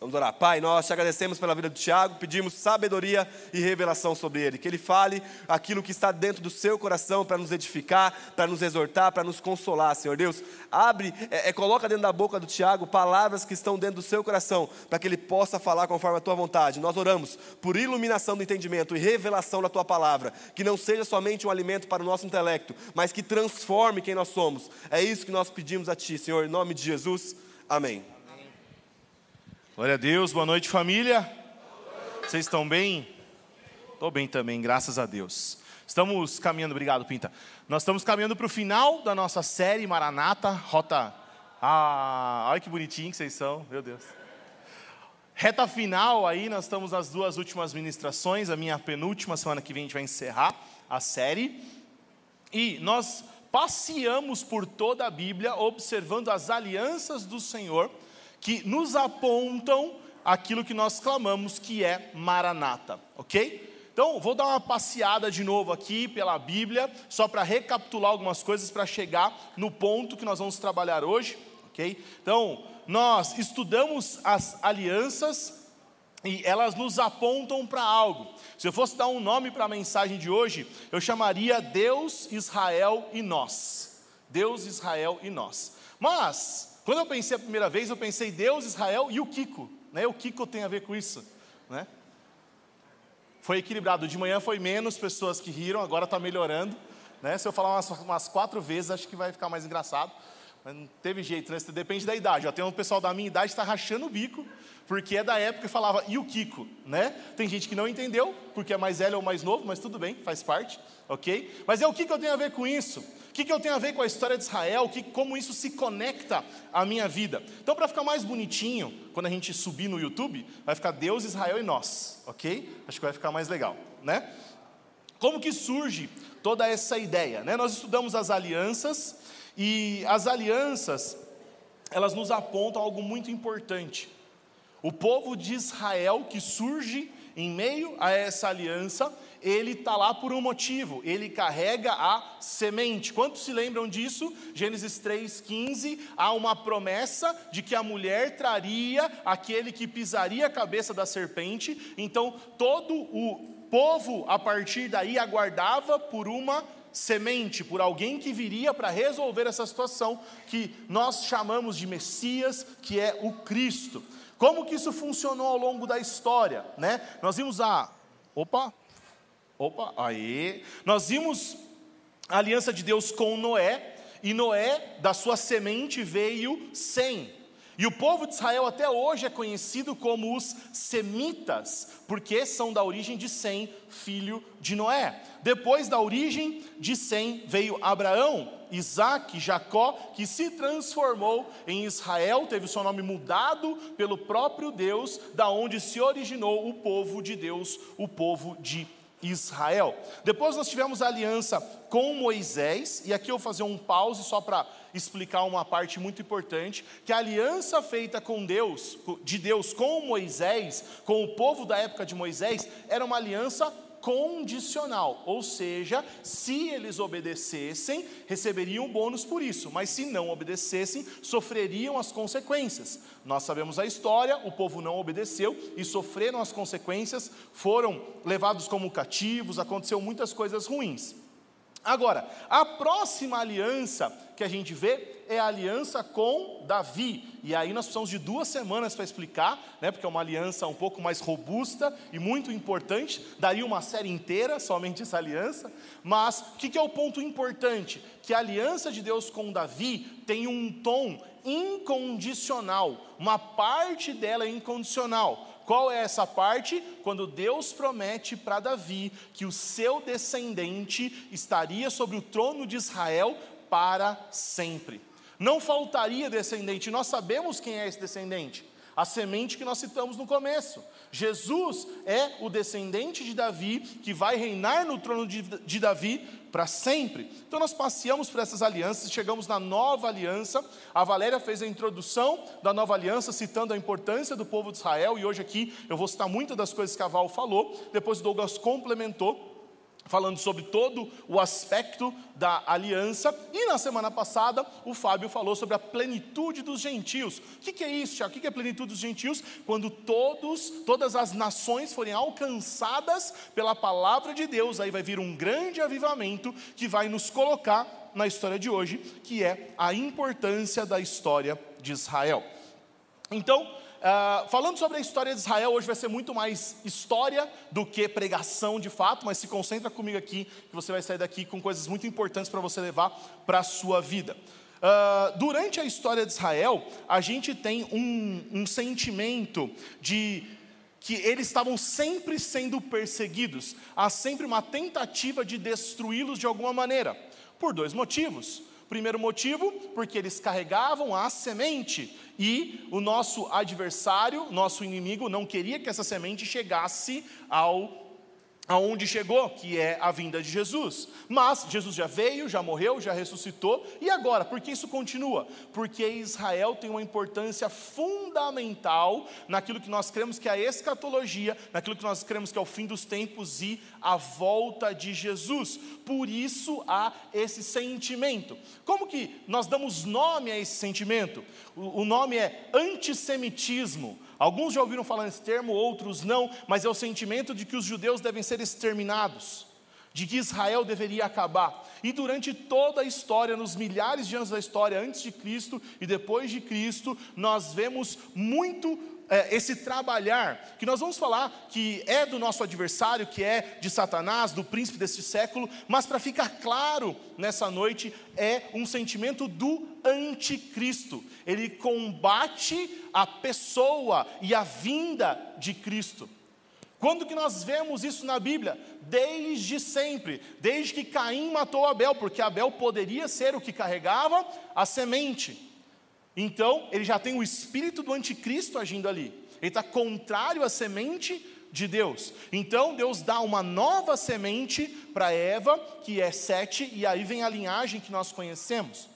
Vamos orar. Pai, nós te agradecemos pela vida do Tiago, pedimos sabedoria e revelação sobre ele, que ele fale aquilo que está dentro do seu coração para nos edificar, para nos exortar, para nos consolar, Senhor Deus. Abre, é, é, coloca dentro da boca do Tiago palavras que estão dentro do seu coração, para que ele possa falar conforme a tua vontade. Nós oramos por iluminação do entendimento e revelação da tua palavra, que não seja somente um alimento para o nosso intelecto, mas que transforme quem nós somos. É isso que nós pedimos a ti, Senhor, em nome de Jesus. Amém. Glória a Deus, boa noite família. Vocês estão bem? Estou bem também, graças a Deus. Estamos caminhando, obrigado Pinta. Nós estamos caminhando para o final da nossa série Maranata, rota. Ah, olha que bonitinho que vocês são, meu Deus. Reta final aí, nós estamos nas duas últimas ministrações, a minha penúltima semana que vem a gente vai encerrar a série. E nós passeamos por toda a Bíblia observando as alianças do Senhor que nos apontam aquilo que nós clamamos que é Maranata, ok? Então, vou dar uma passeada de novo aqui pela Bíblia, só para recapitular algumas coisas para chegar no ponto que nós vamos trabalhar hoje, ok? Então, nós estudamos as alianças e elas nos apontam para algo. Se eu fosse dar um nome para a mensagem de hoje, eu chamaria Deus, Israel e nós. Deus, Israel e nós. Mas, quando eu pensei a primeira vez, eu pensei Deus, Israel e o Kiko. Né? O Kiko tem a ver com isso. Né? Foi equilibrado. De manhã foi menos pessoas que riram, agora está melhorando. Né? Se eu falar umas, umas, quatro vezes, acho que vai ficar mais engraçado. Mas não teve jeito, né? Depende da idade. Eu tenho um pessoal da minha idade que está rachando o bico, porque é da época que falava e o Kiko, né? Tem gente que não entendeu, porque é mais velho ou mais novo, mas tudo bem, faz parte, ok? Mas é o que, que eu tenho a ver com isso? que, que eu tenho a ver com a história de Israel? Que, como isso se conecta à minha vida? Então, para ficar mais bonitinho, quando a gente subir no YouTube, vai ficar Deus, Israel e nós, ok? Acho que vai ficar mais legal, né? Como que surge toda essa ideia? Né? Nós estudamos as alianças e as alianças elas nos apontam algo muito importante. O povo de Israel que surge em meio a essa aliança, ele está lá por um motivo, ele carrega a semente. Quantos se lembram disso? Gênesis 3,15, há uma promessa de que a mulher traria aquele que pisaria a cabeça da serpente, então todo o povo a partir daí aguardava por uma semente, por alguém que viria para resolver essa situação que nós chamamos de Messias, que é o Cristo. Como que isso funcionou ao longo da história, né? Nós vimos a Opa, Opa, aí. Nós vimos a aliança de Deus com Noé, e Noé, da sua semente, veio Sem. E o povo de Israel até hoje é conhecido como os semitas, porque são da origem de Sem, filho de Noé. Depois da origem de Sem veio Abraão, Isaac, Jacó, que se transformou em Israel, teve o seu nome mudado pelo próprio Deus, da onde se originou o povo de Deus, o povo de Israel. Depois nós tivemos a aliança com Moisés, e aqui eu vou fazer um pause só para explicar uma parte muito importante, que a aliança feita com Deus, de Deus com Moisés, com o povo da época de Moisés, era uma aliança condicional, ou seja, se eles obedecessem, receberiam bônus por isso, mas se não obedecessem, sofreriam as consequências. Nós sabemos a história, o povo não obedeceu e sofreram as consequências, foram levados como cativos, aconteceu muitas coisas ruins. Agora, a próxima aliança que a gente vê é a aliança com Davi. E aí nós precisamos de duas semanas para explicar, né, porque é uma aliança um pouco mais robusta e muito importante. Daria uma série inteira somente essa aliança. Mas o que, que é o ponto importante? Que a aliança de Deus com Davi tem um tom incondicional. Uma parte dela é incondicional. Qual é essa parte? Quando Deus promete para Davi que o seu descendente estaria sobre o trono de Israel para sempre. Não faltaria descendente, nós sabemos quem é esse descendente, a semente que nós citamos no começo. Jesus é o descendente de Davi que vai reinar no trono de, de Davi para sempre. Então nós passeamos por essas alianças, chegamos na nova aliança. A Valéria fez a introdução da nova aliança, citando a importância do povo de Israel, e hoje aqui eu vou citar muitas das coisas que a Val falou, depois o Douglas complementou falando sobre todo o aspecto da aliança. E na semana passada, o Fábio falou sobre a plenitude dos gentios. O que, é isso, Tiago? O que é a plenitude dos gentios? Quando todos, todas as nações forem alcançadas pela palavra de Deus, aí vai vir um grande avivamento que vai nos colocar na história de hoje, que é a importância da história de Israel. Então, Uh, falando sobre a história de Israel, hoje vai ser muito mais história do que pregação de fato, mas se concentra comigo aqui, que você vai sair daqui com coisas muito importantes para você levar para a sua vida. Uh, durante a história de Israel, a gente tem um, um sentimento de que eles estavam sempre sendo perseguidos, há sempre uma tentativa de destruí-los de alguma maneira, por dois motivos. Primeiro motivo, porque eles carregavam a semente. E o nosso adversário, nosso inimigo, não queria que essa semente chegasse ao aonde chegou, que é a vinda de Jesus. Mas Jesus já veio, já morreu, já ressuscitou, e agora? Por que isso continua? Porque Israel tem uma importância fundamental naquilo que nós cremos que é a escatologia, naquilo que nós cremos que é o fim dos tempos e a volta de Jesus. Por isso há esse sentimento. Como que nós damos nome a esse sentimento? O, nome é antissemitismo. Alguns já ouviram falar nesse termo, outros não, mas é o sentimento de que os judeus devem ser exterminados, de que Israel deveria acabar. E durante toda a história, nos milhares de anos da história, antes de Cristo e depois de Cristo, nós vemos muito é, esse trabalhar, que nós vamos falar que é do nosso adversário, que é de Satanás, do príncipe deste século, mas para ficar claro nessa noite, é um sentimento do anticristo. Ele combate a pessoa e a vinda de Cristo. Quando que nós vemos isso na Bíblia? Desde sempre, desde que Caim matou Abel, porque Abel poderia ser o que carregava a semente. Então, ele já tem o espírito do anticristo agindo ali. Ele está contrário à semente de Deus. Então, Deus dá uma nova semente para Eva, que é Sete, e aí vem a linhagem que nós conhecemos.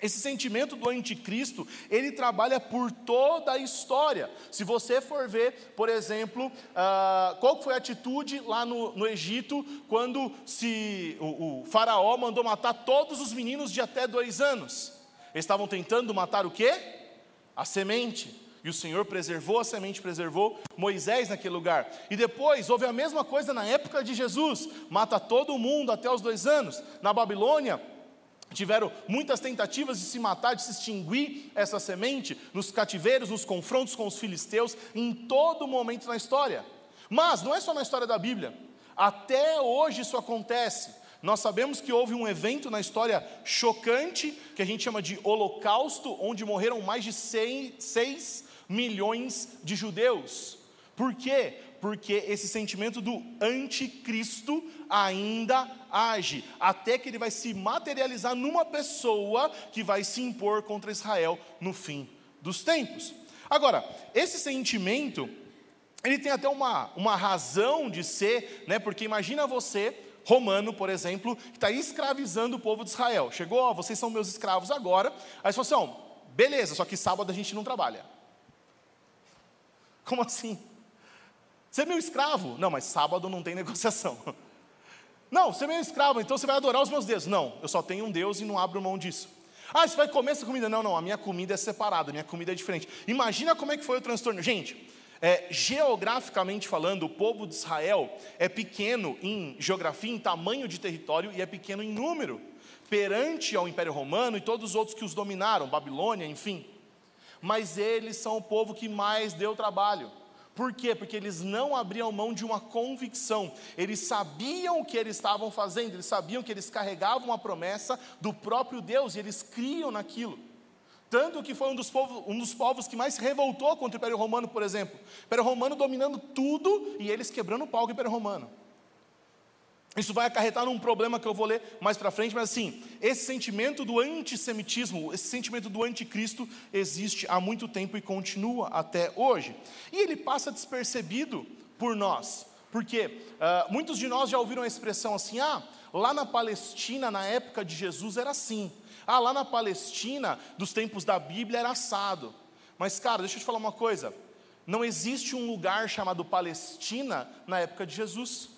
Esse sentimento do anticristo, ele trabalha por toda a história. Se você for ver, por exemplo, uh, qual foi a atitude lá no, no Egito, quando se, o, o faraó mandou matar todos os meninos de até dois anos. Estavam tentando matar o quê? A semente. E o Senhor preservou a semente, preservou Moisés naquele lugar. E depois houve a mesma coisa na época de Jesus: mata todo mundo até os dois anos. Na Babilônia, tiveram muitas tentativas de se matar, de se extinguir essa semente, nos cativeiros, nos confrontos com os filisteus, em todo momento na história. Mas não é só na história da Bíblia, até hoje isso acontece. Nós sabemos que houve um evento na história chocante, que a gente chama de Holocausto, onde morreram mais de 6 milhões de judeus. Por quê? Porque esse sentimento do anticristo ainda age, até que ele vai se materializar numa pessoa que vai se impor contra Israel no fim dos tempos. Agora, esse sentimento, ele tem até uma, uma razão de ser, né? porque imagina você romano, por exemplo, que está escravizando o povo de Israel. Chegou, ó, vocês são meus escravos agora. Aí você falou assim, ó, beleza, só que sábado a gente não trabalha. Como assim? Você é meu escravo? Não, mas sábado não tem negociação. Não, você é meu escravo, então você vai adorar os meus deuses. Não, eu só tenho um Deus e não abro mão disso. Ah, você vai comer essa comida? Não, não, a minha comida é separada, a minha comida é diferente. Imagina como é que foi o transtorno. Gente, é, geograficamente falando, o povo de Israel é pequeno em geografia, em tamanho de território e é pequeno em número, perante ao Império Romano e todos os outros que os dominaram, Babilônia, enfim. Mas eles são o povo que mais deu trabalho. Por quê? Porque eles não abriam mão de uma convicção. Eles sabiam o que eles estavam fazendo, eles sabiam que eles carregavam a promessa do próprio Deus e eles criam naquilo. Tanto que foi um dos, povos, um dos povos que mais se revoltou contra o Império Romano, por exemplo. O Império Romano dominando tudo e eles quebrando o pau do Império Romano. Isso vai acarretar num problema que eu vou ler mais para frente, mas assim, esse sentimento do antissemitismo, esse sentimento do anticristo existe há muito tempo e continua até hoje. E ele passa despercebido por nós, porque uh, muitos de nós já ouviram a expressão assim: ah, lá na Palestina, na época de Jesus, era assim. Ah, lá na Palestina, dos tempos da Bíblia, era assado. Mas, cara, deixa eu te falar uma coisa: não existe um lugar chamado Palestina na época de Jesus.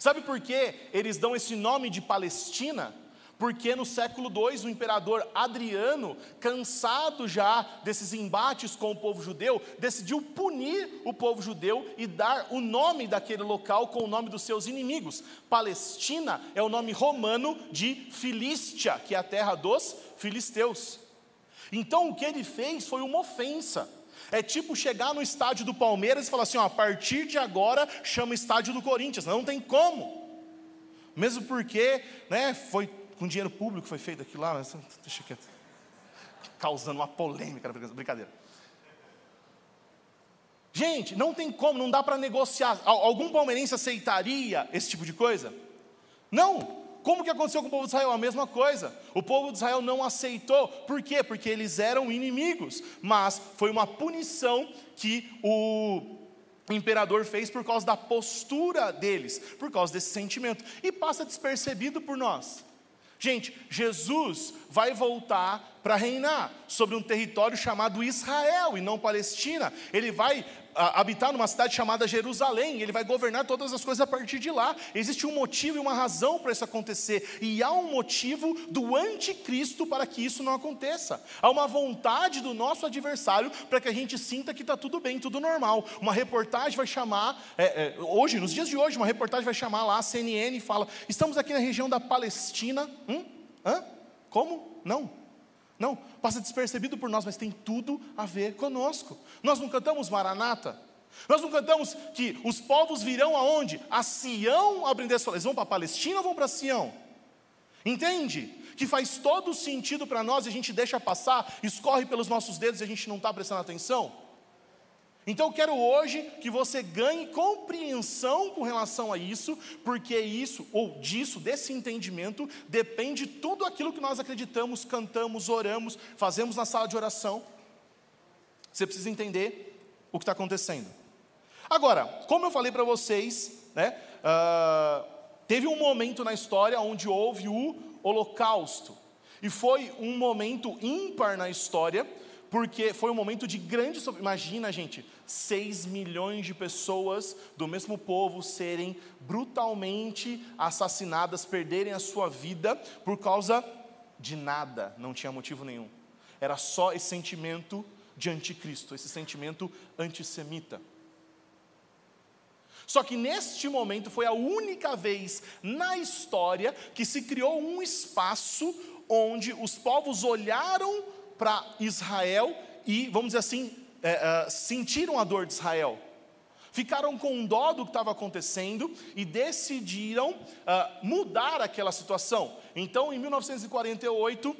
Sabe por que eles dão esse nome de Palestina? Porque no século II o imperador Adriano, cansado já desses embates com o povo judeu, decidiu punir o povo judeu e dar o nome daquele local com o nome dos seus inimigos. Palestina é o nome romano de Filístia, que é a terra dos filisteus. Então o que ele fez foi uma ofensa. É tipo chegar no estádio do Palmeiras e falar assim: ó, a partir de agora chama estádio do Corinthians. Não tem como. Mesmo porque né, foi com dinheiro público foi feito aquilo lá, mas deixa quieto. Causando uma polêmica, brincadeira. Gente, não tem como, não dá para negociar. Algum palmeirense aceitaria esse tipo de coisa? Não. Como que aconteceu com o povo de Israel? A mesma coisa. O povo de Israel não aceitou. Por quê? Porque eles eram inimigos. Mas foi uma punição que o imperador fez por causa da postura deles, por causa desse sentimento. E passa despercebido por nós. Gente, Jesus vai voltar para reinar sobre um território chamado Israel e não Palestina. Ele vai habitar numa cidade chamada Jerusalém, ele vai governar todas as coisas a partir de lá. Existe um motivo e uma razão para isso acontecer, e há um motivo do anticristo para que isso não aconteça. Há uma vontade do nosso adversário para que a gente sinta que está tudo bem, tudo normal. Uma reportagem vai chamar, é, é, hoje, nos dias de hoje, uma reportagem vai chamar lá a CNN e fala: estamos aqui na região da Palestina. Hum? Hã? Como? Não. Não, passa despercebido por nós, mas tem tudo a ver conosco. Nós não cantamos Maranata. Nós não cantamos que os povos virão aonde? A Sião aprender a Eles vão para a Palestina ou vão para Sião? Entende? Que faz todo sentido para nós e a gente deixa passar, escorre pelos nossos dedos e a gente não está prestando atenção. Então eu quero hoje que você ganhe compreensão com relação a isso, porque isso, ou disso, desse entendimento, depende tudo aquilo que nós acreditamos, cantamos, oramos, fazemos na sala de oração. Você precisa entender o que está acontecendo. Agora, como eu falei para vocês, né, uh, teve um momento na história onde houve o Holocausto, e foi um momento ímpar na história, porque foi um momento de grande. Imagina, gente, 6 milhões de pessoas do mesmo povo serem brutalmente assassinadas, perderem a sua vida por causa de nada, não tinha motivo nenhum. Era só esse sentimento de anticristo, esse sentimento antissemita. Só que neste momento foi a única vez na história que se criou um espaço onde os povos olharam para Israel e, vamos dizer assim, é, é, sentiram a dor de Israel. Ficaram com dó do que estava acontecendo e decidiram uh, mudar aquela situação. Então, em 1948,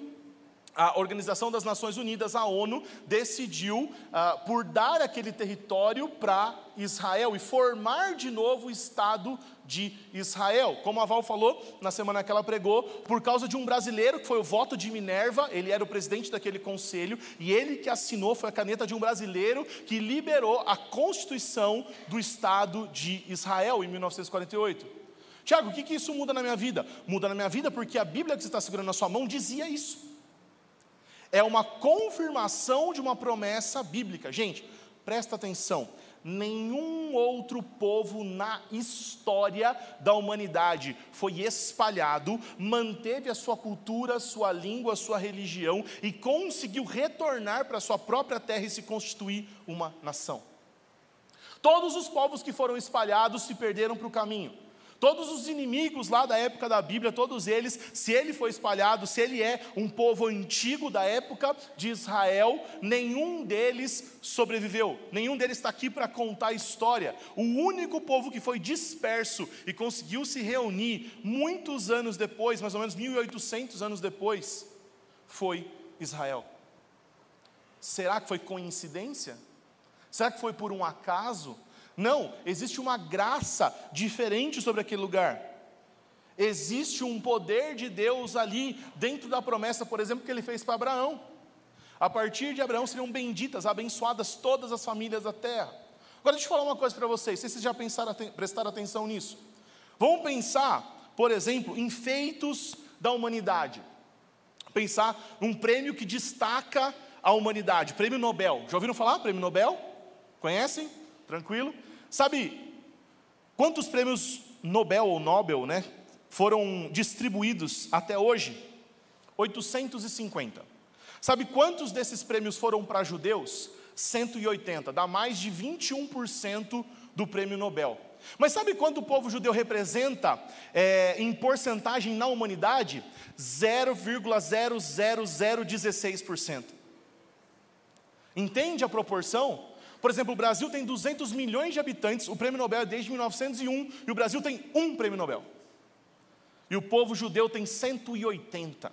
a Organização das Nações Unidas, a ONU, decidiu uh, por dar aquele território para Israel e formar de novo o Estado de Israel. Como a Val falou na semana que ela pregou, por causa de um brasileiro que foi o voto de Minerva, ele era o presidente daquele conselho, e ele que assinou foi a caneta de um brasileiro que liberou a Constituição do Estado de Israel em 1948. Tiago, o que, que isso muda na minha vida? Muda na minha vida porque a Bíblia que você está segurando na sua mão dizia isso é uma confirmação de uma promessa bíblica. Gente, presta atenção. Nenhum outro povo na história da humanidade foi espalhado, manteve a sua cultura, sua língua, sua religião e conseguiu retornar para sua própria terra e se constituir uma nação. Todos os povos que foram espalhados se perderam para o caminho. Todos os inimigos lá da época da Bíblia, todos eles, se ele foi espalhado, se ele é um povo antigo da época de Israel, nenhum deles sobreviveu, nenhum deles está aqui para contar a história. O único povo que foi disperso e conseguiu se reunir muitos anos depois, mais ou menos 1800 anos depois, foi Israel. Será que foi coincidência? Será que foi por um acaso? Não, existe uma graça diferente sobre aquele lugar. Existe um poder de Deus ali, dentro da promessa, por exemplo, que ele fez para Abraão. A partir de Abraão seriam benditas, abençoadas todas as famílias da terra. Agora deixa eu falar uma coisa para vocês, se vocês já pensaram, prestaram atenção nisso. Vamos pensar, por exemplo, em feitos da humanidade. Pensar num prêmio que destaca a humanidade, prêmio Nobel. Já ouviram falar? Prêmio Nobel? Conhecem? Tranquilo? Sabe quantos prêmios Nobel ou Nobel, né, foram distribuídos até hoje? 850. Sabe quantos desses prêmios foram para judeus? 180, dá mais de 21% do prêmio Nobel. Mas sabe quanto o povo judeu representa é, em porcentagem na humanidade? 0,00016%. Entende a proporção? Por exemplo, o Brasil tem 200 milhões de habitantes, o prêmio Nobel é desde 1901, e o Brasil tem um prêmio Nobel. E o povo judeu tem 180.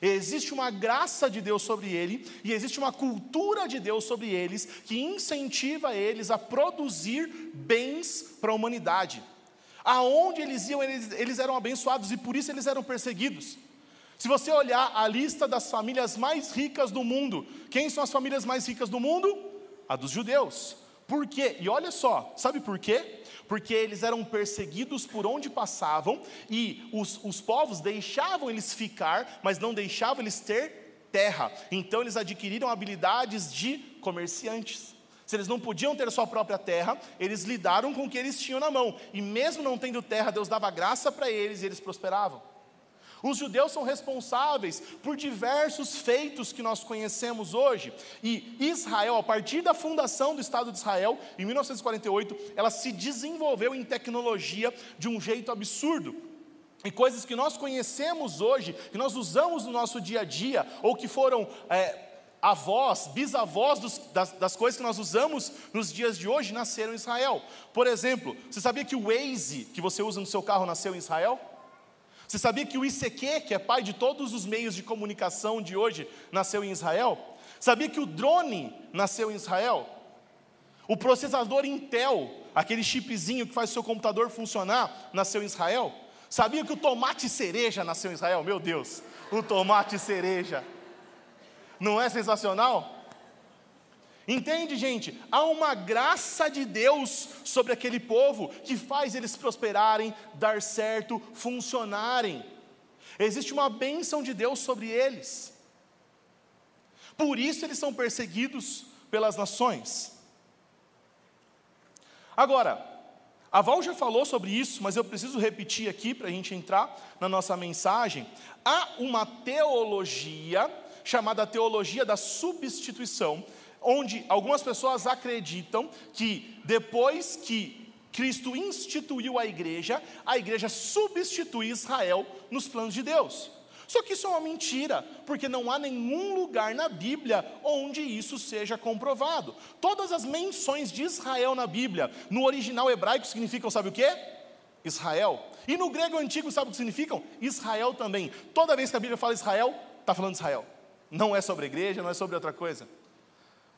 Existe uma graça de Deus sobre ele e existe uma cultura de Deus sobre eles que incentiva eles a produzir bens para a humanidade. Aonde eles iam, eles, eles eram abençoados e por isso eles eram perseguidos. Se você olhar a lista das famílias mais ricas do mundo, quem são as famílias mais ricas do mundo? A dos judeus. Por quê? E olha só, sabe por quê? Porque eles eram perseguidos por onde passavam e os, os povos deixavam eles ficar, mas não deixavam eles ter terra. Então eles adquiriram habilidades de comerciantes. Se eles não podiam ter sua própria terra, eles lidaram com o que eles tinham na mão. E mesmo não tendo terra, Deus dava graça para eles e eles prosperavam. Os judeus são responsáveis por diversos feitos que nós conhecemos hoje. E Israel, a partir da fundação do Estado de Israel, em 1948, ela se desenvolveu em tecnologia de um jeito absurdo. E coisas que nós conhecemos hoje, que nós usamos no nosso dia a dia, ou que foram é, avós, bisavós dos, das, das, coisas que nós usamos nos dias de hoje, nasceram em Israel. Por exemplo, você sabia que o Waze que você usa no seu carro nasceu em Israel? Você sabia que o ICQ, que é pai de todos os meios de comunicação de hoje, nasceu em Israel? Sabia que o drone nasceu em Israel? O processador Intel, aquele chipzinho que faz seu computador funcionar, nasceu em Israel? Sabia que o tomate cereja nasceu em Israel? Meu Deus, o tomate cereja. Não é sensacional? Entende, gente? Há uma graça de Deus sobre aquele povo que faz eles prosperarem, dar certo, funcionarem. Existe uma bênção de Deus sobre eles. Por isso eles são perseguidos pelas nações. Agora, a Val já falou sobre isso, mas eu preciso repetir aqui para a gente entrar na nossa mensagem. Há uma teologia chamada teologia da substituição, onde algumas pessoas acreditam que depois que Cristo instituiu a igreja, a igreja substitui Israel nos planos de Deus. Só que isso é uma mentira, porque não há nenhum lugar na Bíblia onde isso seja comprovado. Todas as menções de Israel na Bíblia, no original hebraico, significam, sabe o que? Israel. E no grego antigo, sabe o que significam? Israel também. Toda vez que a Bíblia fala Israel, está falando Israel. Não é sobre a igreja, não é sobre outra coisa.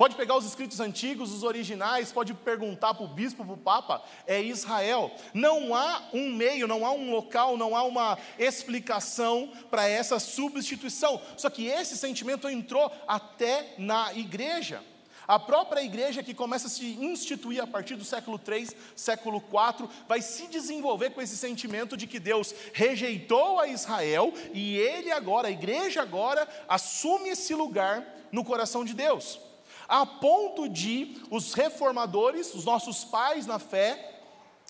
Pode pegar os escritos antigos, os originais, pode perguntar para o bispo, para o papa, é Israel. Não há um meio, não há um local, não há uma explicação para essa substituição. Só que esse sentimento entrou até na igreja. A própria igreja que começa a se instituir a partir do século 3, século 4, vai se desenvolver com esse sentimento de que Deus rejeitou a Israel e ele agora, a igreja agora, assume esse lugar no coração de Deus a ponto de os reformadores, os nossos pais na fé,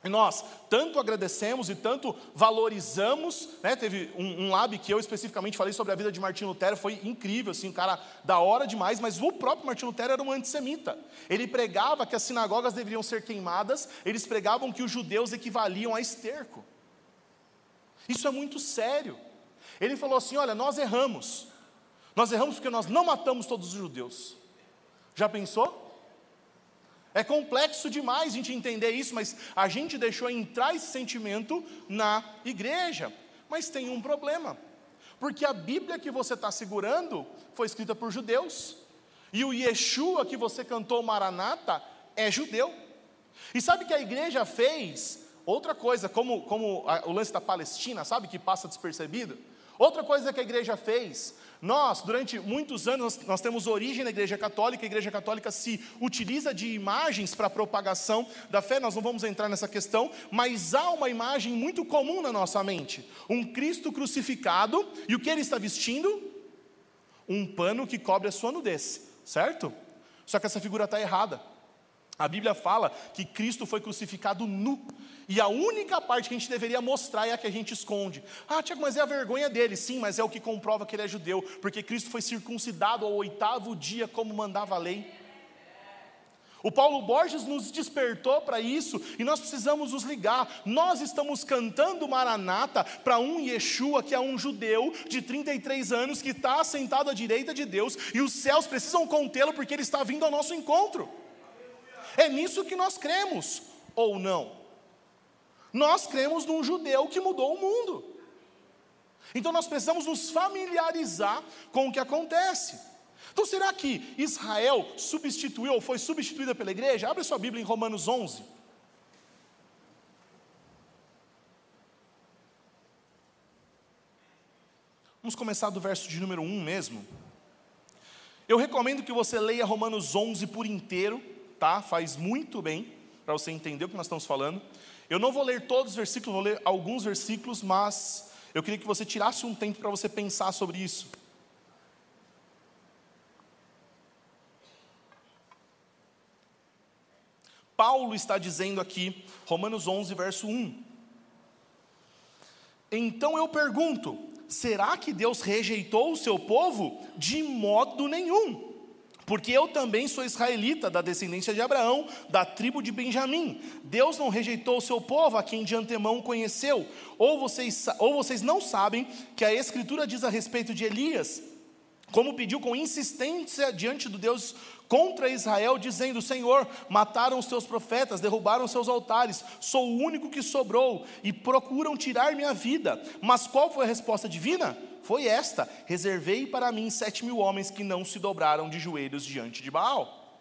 nós tanto agradecemos e tanto valorizamos, né? teve um, um, lab que eu especificamente falei sobre a vida de Martin Lutero, foi incrível, assim, um cara da hora demais, mas o próprio Martin Lutero era um antissemita. Ele pregava que as sinagogas deveriam ser queimadas, eles pregavam que os judeus equivaliam a esterco. Isso é muito sério. Ele falou assim: olha, nós erramos. Nós erramos porque nós não matamos todos os judeus. Já pensou? É complexo demais a gente entender isso, mas a gente deixou entrar esse sentimento na igreja. Mas tem um problema, porque a Bíblia que você está segurando foi escrita por judeus, e o Yeshua que você cantou Maranata é judeu. E sabe que a igreja fez outra coisa, como, como a, o lance da Palestina, sabe, que passa despercebido? Outra coisa que a igreja fez, nós, durante muitos anos, nós, nós temos origem na Igreja Católica, a Igreja Católica se utiliza de imagens para a propagação da fé, nós não vamos entrar nessa questão, mas há uma imagem muito comum na nossa mente: um Cristo crucificado, e o que ele está vestindo? Um pano que cobre a sua nudez, certo? Só que essa figura está errada. A Bíblia fala que Cristo foi crucificado nu. E a única parte que a gente deveria mostrar é a que a gente esconde. Ah, Tiago, mas é a vergonha dele. Sim, mas é o que comprova que ele é judeu. Porque Cristo foi circuncidado ao oitavo dia, como mandava a lei. O Paulo Borges nos despertou para isso e nós precisamos nos ligar. Nós estamos cantando Maranata para um Yeshua que é um judeu de 33 anos que está sentado à direita de Deus e os céus precisam contê-lo porque ele está vindo ao nosso encontro. É nisso que nós cremos, ou não? Nós cremos num judeu que mudou o mundo. Então nós precisamos nos familiarizar com o que acontece. Então será que Israel substituiu foi substituída pela igreja? Abre sua Bíblia em Romanos 11. Vamos começar do verso de número 1 mesmo. Eu recomendo que você leia Romanos 11 por inteiro, tá? Faz muito bem para você entender o que nós estamos falando. Eu não vou ler todos os versículos, vou ler alguns versículos, mas eu queria que você tirasse um tempo para você pensar sobre isso. Paulo está dizendo aqui, Romanos 11, verso 1. Então eu pergunto: será que Deus rejeitou o seu povo? De modo nenhum porque eu também sou israelita, da descendência de Abraão, da tribo de Benjamim. Deus não rejeitou o seu povo, a quem de antemão conheceu. Ou vocês, ou vocês não sabem que a Escritura diz a respeito de Elias, como pediu com insistência diante do Deus contra Israel, dizendo: Senhor, mataram os teus profetas, derrubaram os seus altares, sou o único que sobrou, e procuram tirar minha vida. Mas qual foi a resposta divina? foi esta: reservei para mim sete mil homens que não se dobraram de joelhos diante de Baal.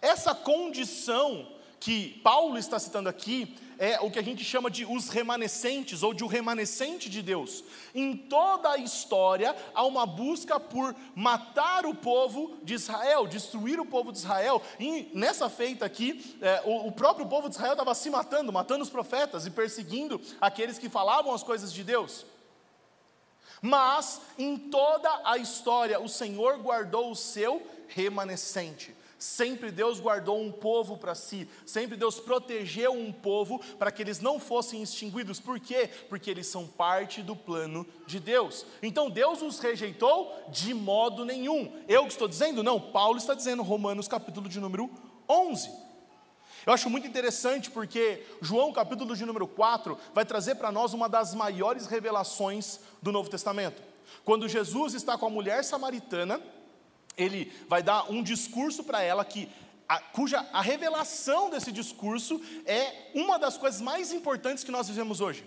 Essa condição que Paulo está citando aqui é o que a gente chama de os remanescentes ou de o remanescente de Deus. Em toda a história há uma busca por matar o povo de Israel, destruir o povo de Israel. E nessa feita aqui, é, o, o próprio povo de Israel estava se matando, matando os profetas e perseguindo aqueles que falavam as coisas de Deus. Mas em toda a história, o Senhor guardou o seu remanescente. Sempre Deus guardou um povo para si, sempre Deus protegeu um povo para que eles não fossem extinguidos. Por quê? Porque eles são parte do plano de Deus. Então Deus os rejeitou de modo nenhum. Eu que estou dizendo? Não, Paulo está dizendo, Romanos capítulo de número 11. Eu acho muito interessante porque João, capítulo de número 4, vai trazer para nós uma das maiores revelações do Novo Testamento. Quando Jesus está com a mulher samaritana, ele vai dar um discurso para ela que a, cuja a revelação desse discurso é uma das coisas mais importantes que nós vivemos hoje.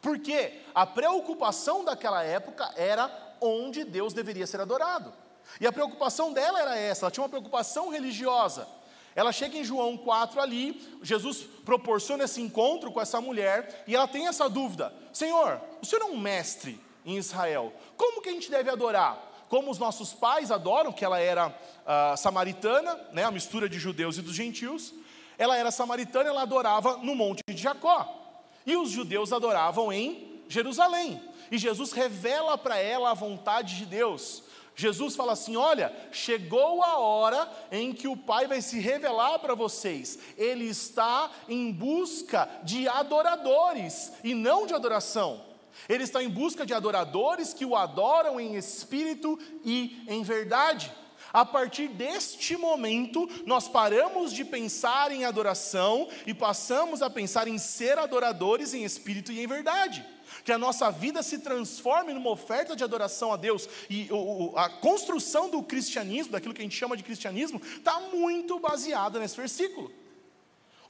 Porque a preocupação daquela época era onde Deus deveria ser adorado. E a preocupação dela era essa, ela tinha uma preocupação religiosa. Ela chega em João 4 ali, Jesus proporciona esse encontro com essa mulher e ela tem essa dúvida: Senhor, o senhor é um mestre em Israel, como que a gente deve adorar? Como os nossos pais adoram, que ela era uh, samaritana, né, a mistura de judeus e dos gentios. Ela era samaritana, ela adorava no Monte de Jacó. E os judeus adoravam em Jerusalém. E Jesus revela para ela a vontade de Deus. Jesus fala assim: olha, chegou a hora em que o Pai vai se revelar para vocês. Ele está em busca de adoradores e não de adoração. Ele está em busca de adoradores que o adoram em espírito e em verdade. A partir deste momento, nós paramos de pensar em adoração e passamos a pensar em ser adoradores em espírito e em verdade que a nossa vida se transforme numa oferta de adoração a Deus. E o, a construção do cristianismo, daquilo que a gente chama de cristianismo, está muito baseada nesse versículo.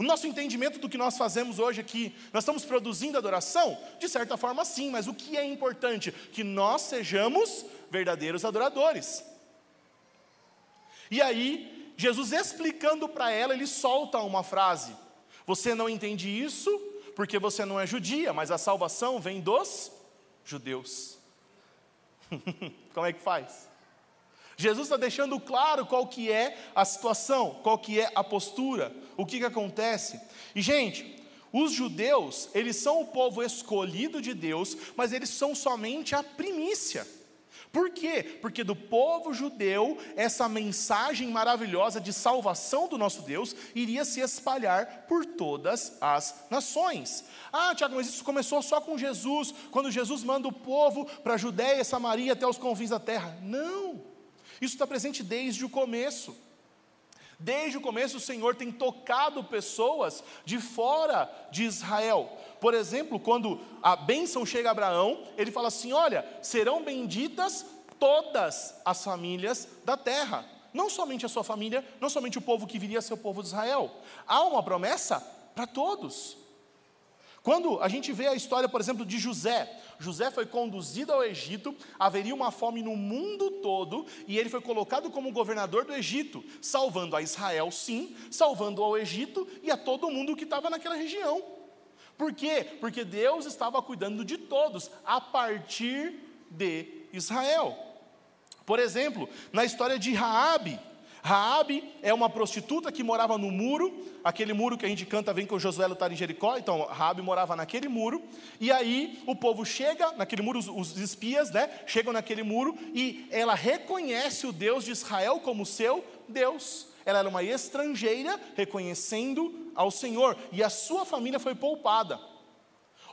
O nosso entendimento do que nós fazemos hoje aqui, nós estamos produzindo adoração? De certa forma, sim, mas o que é importante? Que nós sejamos verdadeiros adoradores. E aí, Jesus explicando para ela, ele solta uma frase: Você não entende isso? porque você não é judia, mas a salvação vem dos judeus. Como é que faz? Jesus está deixando claro qual que é a situação, qual que é a postura, o que, que acontece. E, gente, os judeus, eles são o povo escolhido de Deus, mas eles são somente a primícia. Por quê? Porque do povo judeu, essa mensagem maravilhosa de salvação do nosso Deus iria se espalhar por todas as nações. Ah, Tiago, mas isso começou só com Jesus, quando Jesus manda o povo para a Judéia, Samaria, até os confins da terra. Não, isso está presente desde o começo. Desde o começo, o Senhor tem tocado pessoas de fora de Israel. Por exemplo, quando a bênção chega a Abraão, ele fala assim: Olha, serão benditas todas as famílias da terra. Não somente a sua família, não somente o povo que viria a ser o povo de Israel. Há uma promessa para todos. Quando a gente vê a história, por exemplo, de José, José foi conduzido ao Egito, haveria uma fome no mundo todo, e ele foi colocado como governador do Egito, salvando a Israel, sim, salvando ao Egito e a todo mundo que estava naquela região. Por quê? Porque Deus estava cuidando de todos a partir de Israel. Por exemplo, na história de Raabe, Raabe é uma prostituta que morava no muro, aquele muro que a gente canta vem com Josué lutar em Jericó, então Raabe morava naquele muro, e aí o povo chega naquele muro, os, os espias, né, chegam naquele muro e ela reconhece o Deus de Israel como seu Deus. Ela era uma estrangeira reconhecendo ao Senhor, e a sua família foi poupada.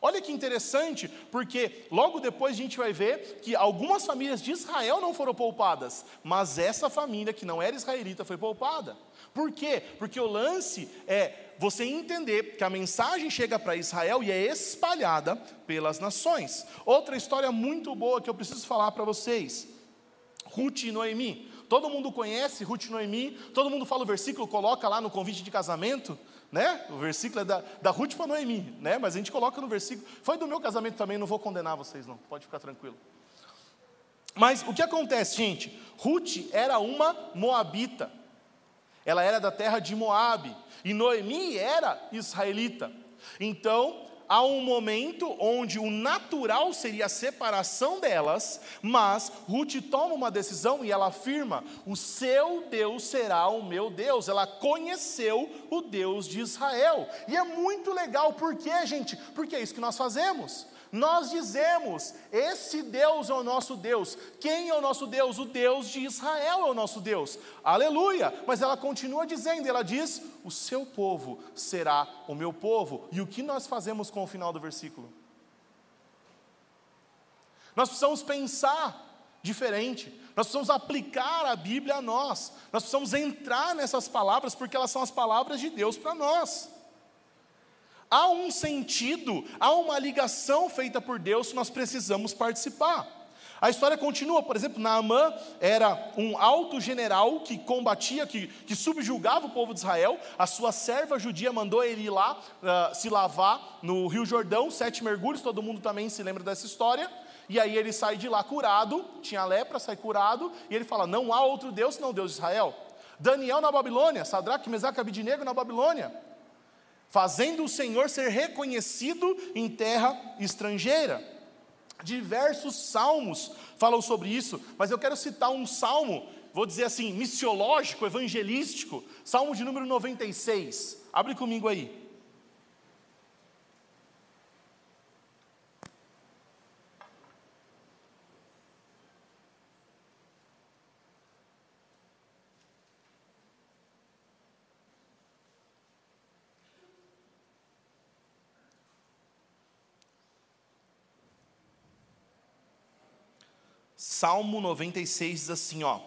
Olha que interessante, porque logo depois a gente vai ver que algumas famílias de Israel não foram poupadas, mas essa família que não era israelita foi poupada. Por quê? Porque o lance é você entender que a mensagem chega para Israel e é espalhada pelas nações. Outra história muito boa que eu preciso falar para vocês: Ruth e Noemi. Todo mundo conhece Ruth e Noemi, todo mundo fala o versículo, coloca lá no convite de casamento, né? O versículo é da, da Ruth para Noemi, né? Mas a gente coloca no versículo. Foi do meu casamento também, não vou condenar vocês, não, pode ficar tranquilo. Mas o que acontece, gente? Ruth era uma moabita, ela era da terra de Moabe, e Noemi era israelita. Então, há um momento onde o natural seria a separação delas, mas Ruth toma uma decisão e ela afirma: O seu Deus será o meu Deus. Ela conheceu o Deus de Israel. E é muito legal, por quê, gente? Porque é isso que nós fazemos. Nós dizemos: esse Deus é o nosso Deus. Quem é o nosso Deus? O Deus de Israel é o nosso Deus. Aleluia! Mas ela continua dizendo, ela diz: o seu povo será o meu povo. E o que nós fazemos com o final do versículo? Nós precisamos pensar diferente. Nós precisamos aplicar a Bíblia a nós. Nós precisamos entrar nessas palavras porque elas são as palavras de Deus para nós. Há um sentido, há uma ligação feita por Deus nós precisamos participar. A história continua, por exemplo, Naamã era um alto general que combatia, que, que subjugava o povo de Israel. A sua serva judia mandou ele ir lá uh, se lavar no Rio Jordão, sete mergulhos, todo mundo também se lembra dessa história. E aí ele sai de lá curado, tinha lepra, sai curado, e ele fala: Não há outro Deus senão Deus de Israel. Daniel na Babilônia, Sadraque, Mesaque Abidinego na Babilônia fazendo o Senhor ser reconhecido em terra estrangeira. Diversos salmos falam sobre isso, mas eu quero citar um salmo, vou dizer assim, missiológico, evangelístico, salmo de número 96. Abre comigo aí. Salmo 96 diz assim, ó: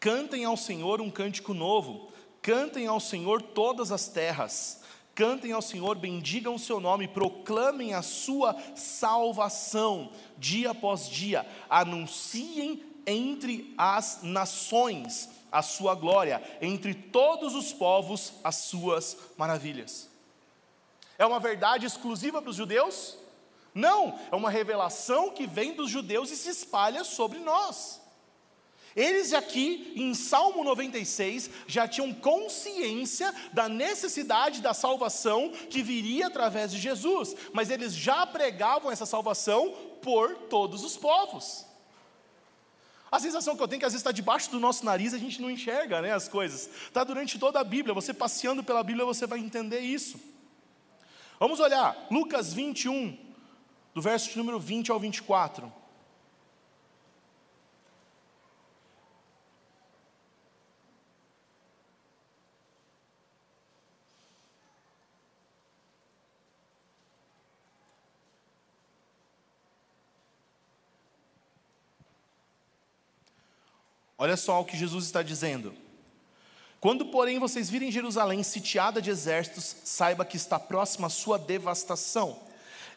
Cantem ao Senhor um cântico novo, cantem ao Senhor todas as terras, cantem ao Senhor, bendigam o seu nome, proclamem a sua salvação dia após dia, anunciem entre as nações a sua glória, entre todos os povos as suas maravilhas. É uma verdade exclusiva para os judeus? Não, é uma revelação que vem dos judeus e se espalha sobre nós. Eles aqui, em Salmo 96, já tinham consciência da necessidade da salvação que viria através de Jesus, mas eles já pregavam essa salvação por todos os povos. A sensação que eu tenho é que às vezes está debaixo do nosso nariz e a gente não enxerga né, as coisas. Está durante toda a Bíblia, você passeando pela Bíblia, você vai entender isso. Vamos olhar, Lucas 21, do verso número 20 ao 24. Olha só o que Jesus está dizendo. Quando, porém, vocês virem Jerusalém sitiada de exércitos, saiba que está próxima a sua devastação.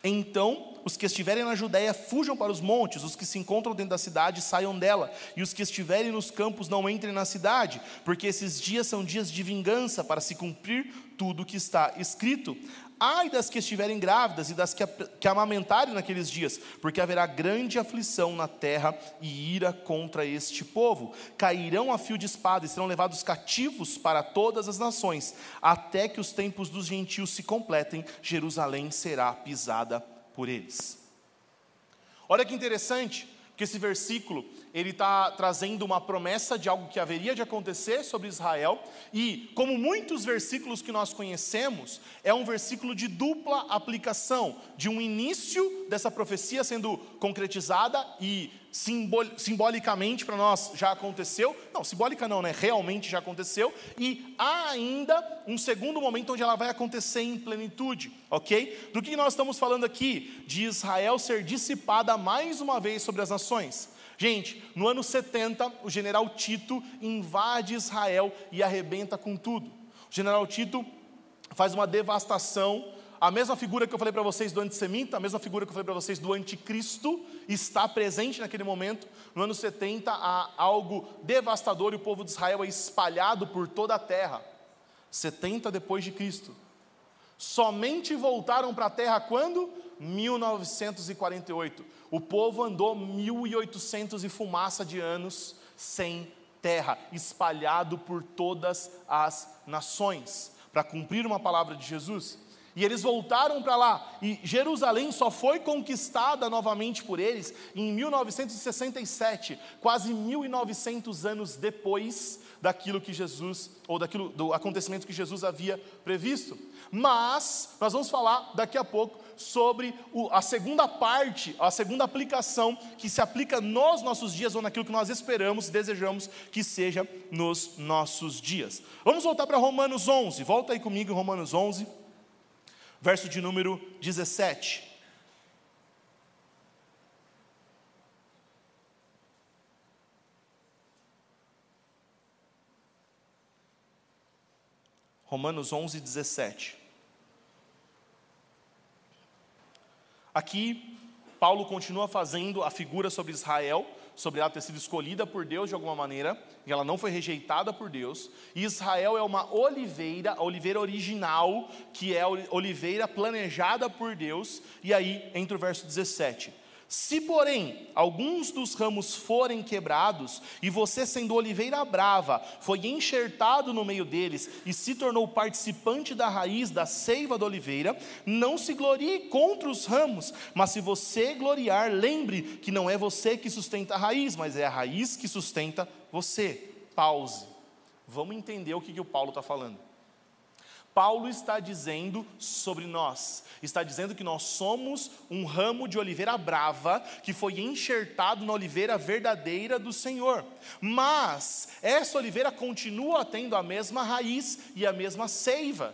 Então, os que estiverem na Judéia fujam para os montes, os que se encontram dentro da cidade saiam dela, e os que estiverem nos campos não entrem na cidade, porque esses dias são dias de vingança para se cumprir tudo o que está escrito. Ai das que estiverem grávidas e das que, que amamentarem naqueles dias, porque haverá grande aflição na terra e ira contra este povo. Cairão a fio de espada e serão levados cativos para todas as nações, até que os tempos dos gentios se completem, Jerusalém será pisada por eles. Olha que interessante, que esse versículo ele está trazendo uma promessa de algo que haveria de acontecer sobre Israel, e como muitos versículos que nós conhecemos, é um versículo de dupla aplicação, de um início dessa profecia sendo concretizada e simbol, simbolicamente para nós já aconteceu, não, simbólica não, né? Realmente já aconteceu, e há ainda um segundo momento onde ela vai acontecer em plenitude, ok? Do que nós estamos falando aqui? De Israel ser dissipada mais uma vez sobre as nações. Gente, no ano 70, o general Tito invade Israel e arrebenta com tudo. O general Tito faz uma devastação. A mesma figura que eu falei para vocês do antissemita, a mesma figura que eu falei para vocês do anticristo, está presente naquele momento. No ano 70, há algo devastador e o povo de Israel é espalhado por toda a terra. 70 depois de Cristo. Somente voltaram para a terra quando? 1948. O povo andou 1800 e fumaça de anos sem terra, espalhado por todas as nações, para cumprir uma palavra de Jesus. E eles voltaram para lá, e Jerusalém só foi conquistada novamente por eles em 1967, quase 1900 anos depois daquilo que Jesus, ou daquilo, do acontecimento que Jesus havia previsto. Mas, nós vamos falar daqui a pouco sobre o, a segunda parte, a segunda aplicação que se aplica nos nossos dias ou naquilo que nós esperamos e desejamos que seja nos nossos dias. Vamos voltar para Romanos 11, volta aí comigo em Romanos 11, verso de número 17. Romanos 11, 17. Aqui, Paulo continua fazendo a figura sobre Israel, sobre ela ter sido escolhida por Deus de alguma maneira, e ela não foi rejeitada por Deus. E Israel é uma oliveira, a oliveira original, que é a oliveira planejada por Deus. E aí entra o verso 17. Se, porém, alguns dos ramos forem quebrados, e você, sendo oliveira brava, foi enxertado no meio deles e se tornou participante da raiz da seiva da oliveira, não se glorie contra os ramos, mas se você gloriar, lembre que não é você que sustenta a raiz, mas é a raiz que sustenta você. Pause. Vamos entender o que, que o Paulo está falando. Paulo está dizendo sobre nós. Está dizendo que nós somos um ramo de oliveira brava que foi enxertado na oliveira verdadeira do Senhor. Mas essa oliveira continua tendo a mesma raiz e a mesma seiva.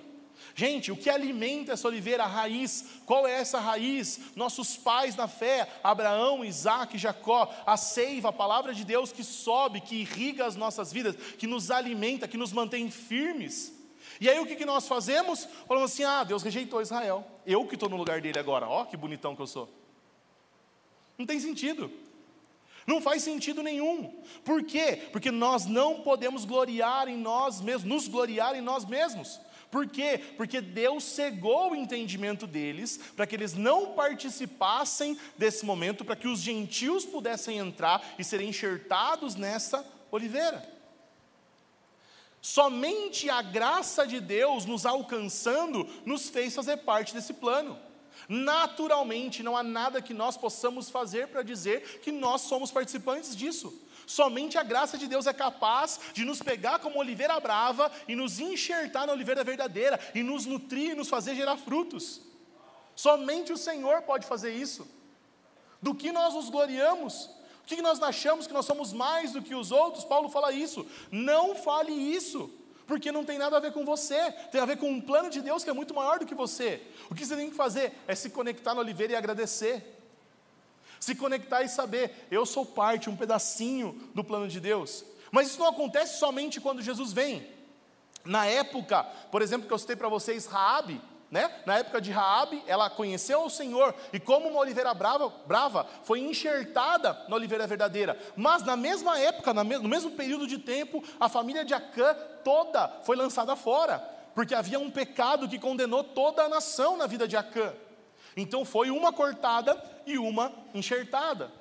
Gente, o que alimenta essa oliveira, a raiz? Qual é essa raiz? Nossos pais na fé, Abraão, Isaac, Jacó, a seiva, a palavra de Deus que sobe, que irriga as nossas vidas, que nos alimenta, que nos mantém firmes. E aí o que, que nós fazemos? Falamos assim: ah, Deus rejeitou Israel. Eu que estou no lugar dele agora, ó, que bonitão que eu sou. Não tem sentido. Não faz sentido nenhum. Por quê? Porque nós não podemos gloriar em nós mesmos, nos gloriar em nós mesmos. Por quê? Porque Deus cegou o entendimento deles para que eles não participassem desse momento, para que os gentios pudessem entrar e serem enxertados nessa oliveira. Somente a graça de Deus nos alcançando nos fez fazer parte desse plano. Naturalmente, não há nada que nós possamos fazer para dizer que nós somos participantes disso. Somente a graça de Deus é capaz de nos pegar como oliveira brava e nos enxertar na oliveira verdadeira, e nos nutrir e nos fazer gerar frutos. Somente o Senhor pode fazer isso. Do que nós nos gloriamos? O que nós achamos que nós somos mais do que os outros? Paulo fala isso. Não fale isso, porque não tem nada a ver com você, tem a ver com um plano de Deus que é muito maior do que você. O que você tem que fazer é se conectar no oliveira e agradecer. Se conectar e saber, eu sou parte, um pedacinho do plano de Deus. Mas isso não acontece somente quando Jesus vem. Na época, por exemplo, que eu citei para vocês, Raabe, né? Na época de Raabe, ela conheceu o Senhor e como uma oliveira brava, brava foi enxertada na oliveira verdadeira. Mas na mesma época, no mesmo período de tempo, a família de Acã toda foi lançada fora, porque havia um pecado que condenou toda a nação na vida de Acã. Então foi uma cortada e uma enxertada.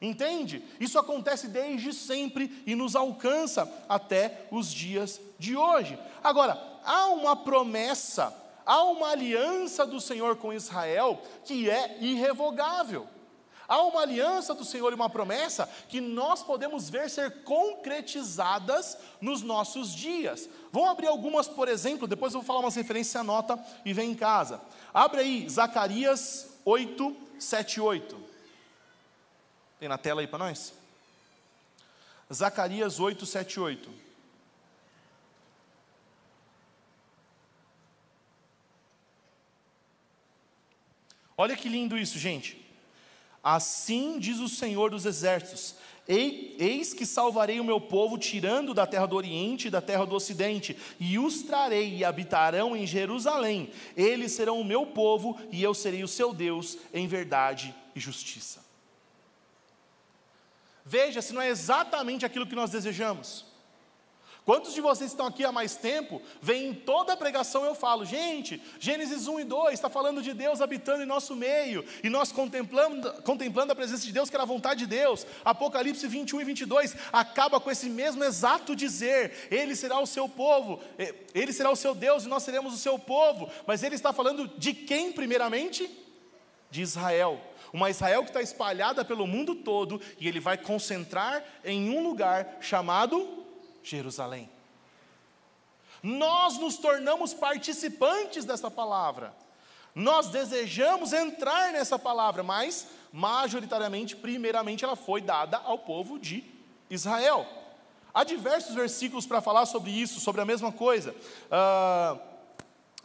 Entende? Isso acontece desde sempre e nos alcança até os dias de hoje. Agora, há uma promessa, há uma aliança do Senhor com Israel que é irrevogável. Há uma aliança do Senhor e uma promessa que nós podemos ver ser concretizadas nos nossos dias. Vamos abrir algumas, por exemplo, depois eu vou falar umas referências, anota e vem em casa. Abre aí Zacarias 8, 7 8. Tem na tela aí para nós? Zacarias 8, 7, 8. Olha que lindo isso, gente. Assim diz o Senhor dos Exércitos: Eis que salvarei o meu povo, tirando da terra do Oriente e da terra do Ocidente, e os trarei e habitarão em Jerusalém. Eles serão o meu povo, e eu serei o seu Deus, em verdade e justiça. Veja se não é exatamente aquilo que nós desejamos. Quantos de vocês estão aqui há mais tempo, vem em toda a pregação eu falo, gente, Gênesis 1 e 2 está falando de Deus habitando em nosso meio, e nós contemplando, contemplando a presença de Deus, que era a vontade de Deus. Apocalipse 21 e 22 acaba com esse mesmo exato dizer: Ele será o seu povo, Ele será o seu Deus e nós seremos o seu povo. Mas ele está falando de quem, primeiramente? De Israel uma Israel que está espalhada pelo mundo todo, e ele vai concentrar em um lugar chamado Jerusalém. Nós nos tornamos participantes dessa palavra, nós desejamos entrar nessa palavra, mas majoritariamente, primeiramente, ela foi dada ao povo de Israel. Há diversos versículos para falar sobre isso, sobre a mesma coisa. Uh,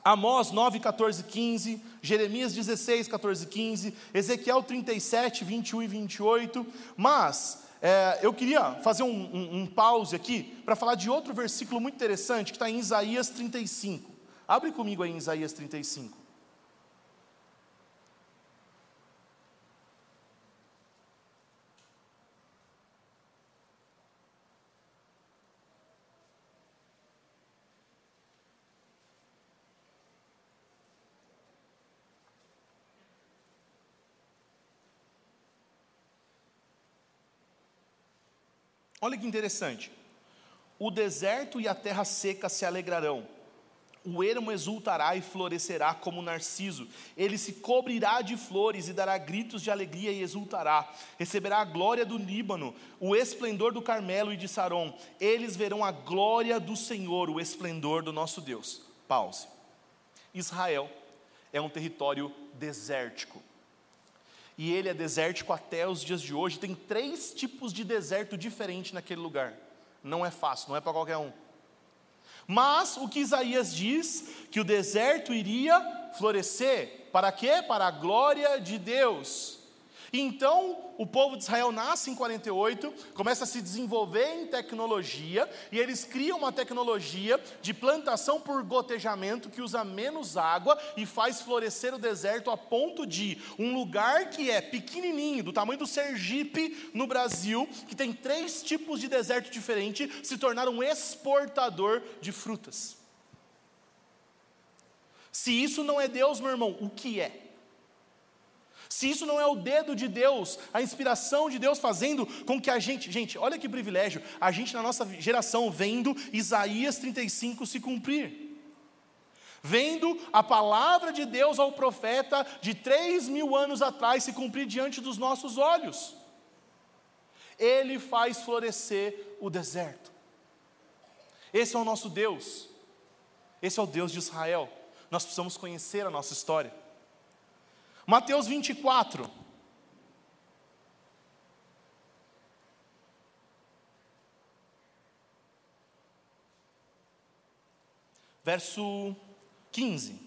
Amós 9, 14, 15, Jeremias 16, 14, 15, Ezequiel 37, 21 e 28. Mas é, eu queria fazer um, um, um pause aqui para falar de outro versículo muito interessante que está em Isaías 35. Abre comigo aí em Isaías 35. Olha que interessante. O deserto e a terra seca se alegrarão. O ermo exultará e florescerá como narciso. Ele se cobrirá de flores e dará gritos de alegria e exultará. Receberá a glória do Líbano, o esplendor do Carmelo e de Saron. Eles verão a glória do Senhor, o esplendor do nosso Deus. Pause. Israel é um território desértico e ele é desértico até os dias de hoje. Tem três tipos de deserto diferentes naquele lugar. Não é fácil, não é para qualquer um. Mas o que Isaías diz, que o deserto iria florescer, para quê? Para a glória de Deus. Então, o povo de Israel nasce em 48, começa a se desenvolver em tecnologia, e eles criam uma tecnologia de plantação por gotejamento que usa menos água e faz florescer o deserto a ponto de um lugar que é pequenininho, do tamanho do Sergipe no Brasil, que tem três tipos de deserto diferente, se tornar um exportador de frutas. Se isso não é Deus, meu irmão, o que é? Se isso não é o dedo de Deus, a inspiração de Deus fazendo com que a gente, gente, olha que privilégio, a gente na nossa geração vendo Isaías 35 se cumprir. Vendo a palavra de Deus ao profeta de três mil anos atrás se cumprir diante dos nossos olhos. Ele faz florescer o deserto. Esse é o nosso Deus. Esse é o Deus de Israel. Nós precisamos conhecer a nossa história. Mateus 24. Verso 15.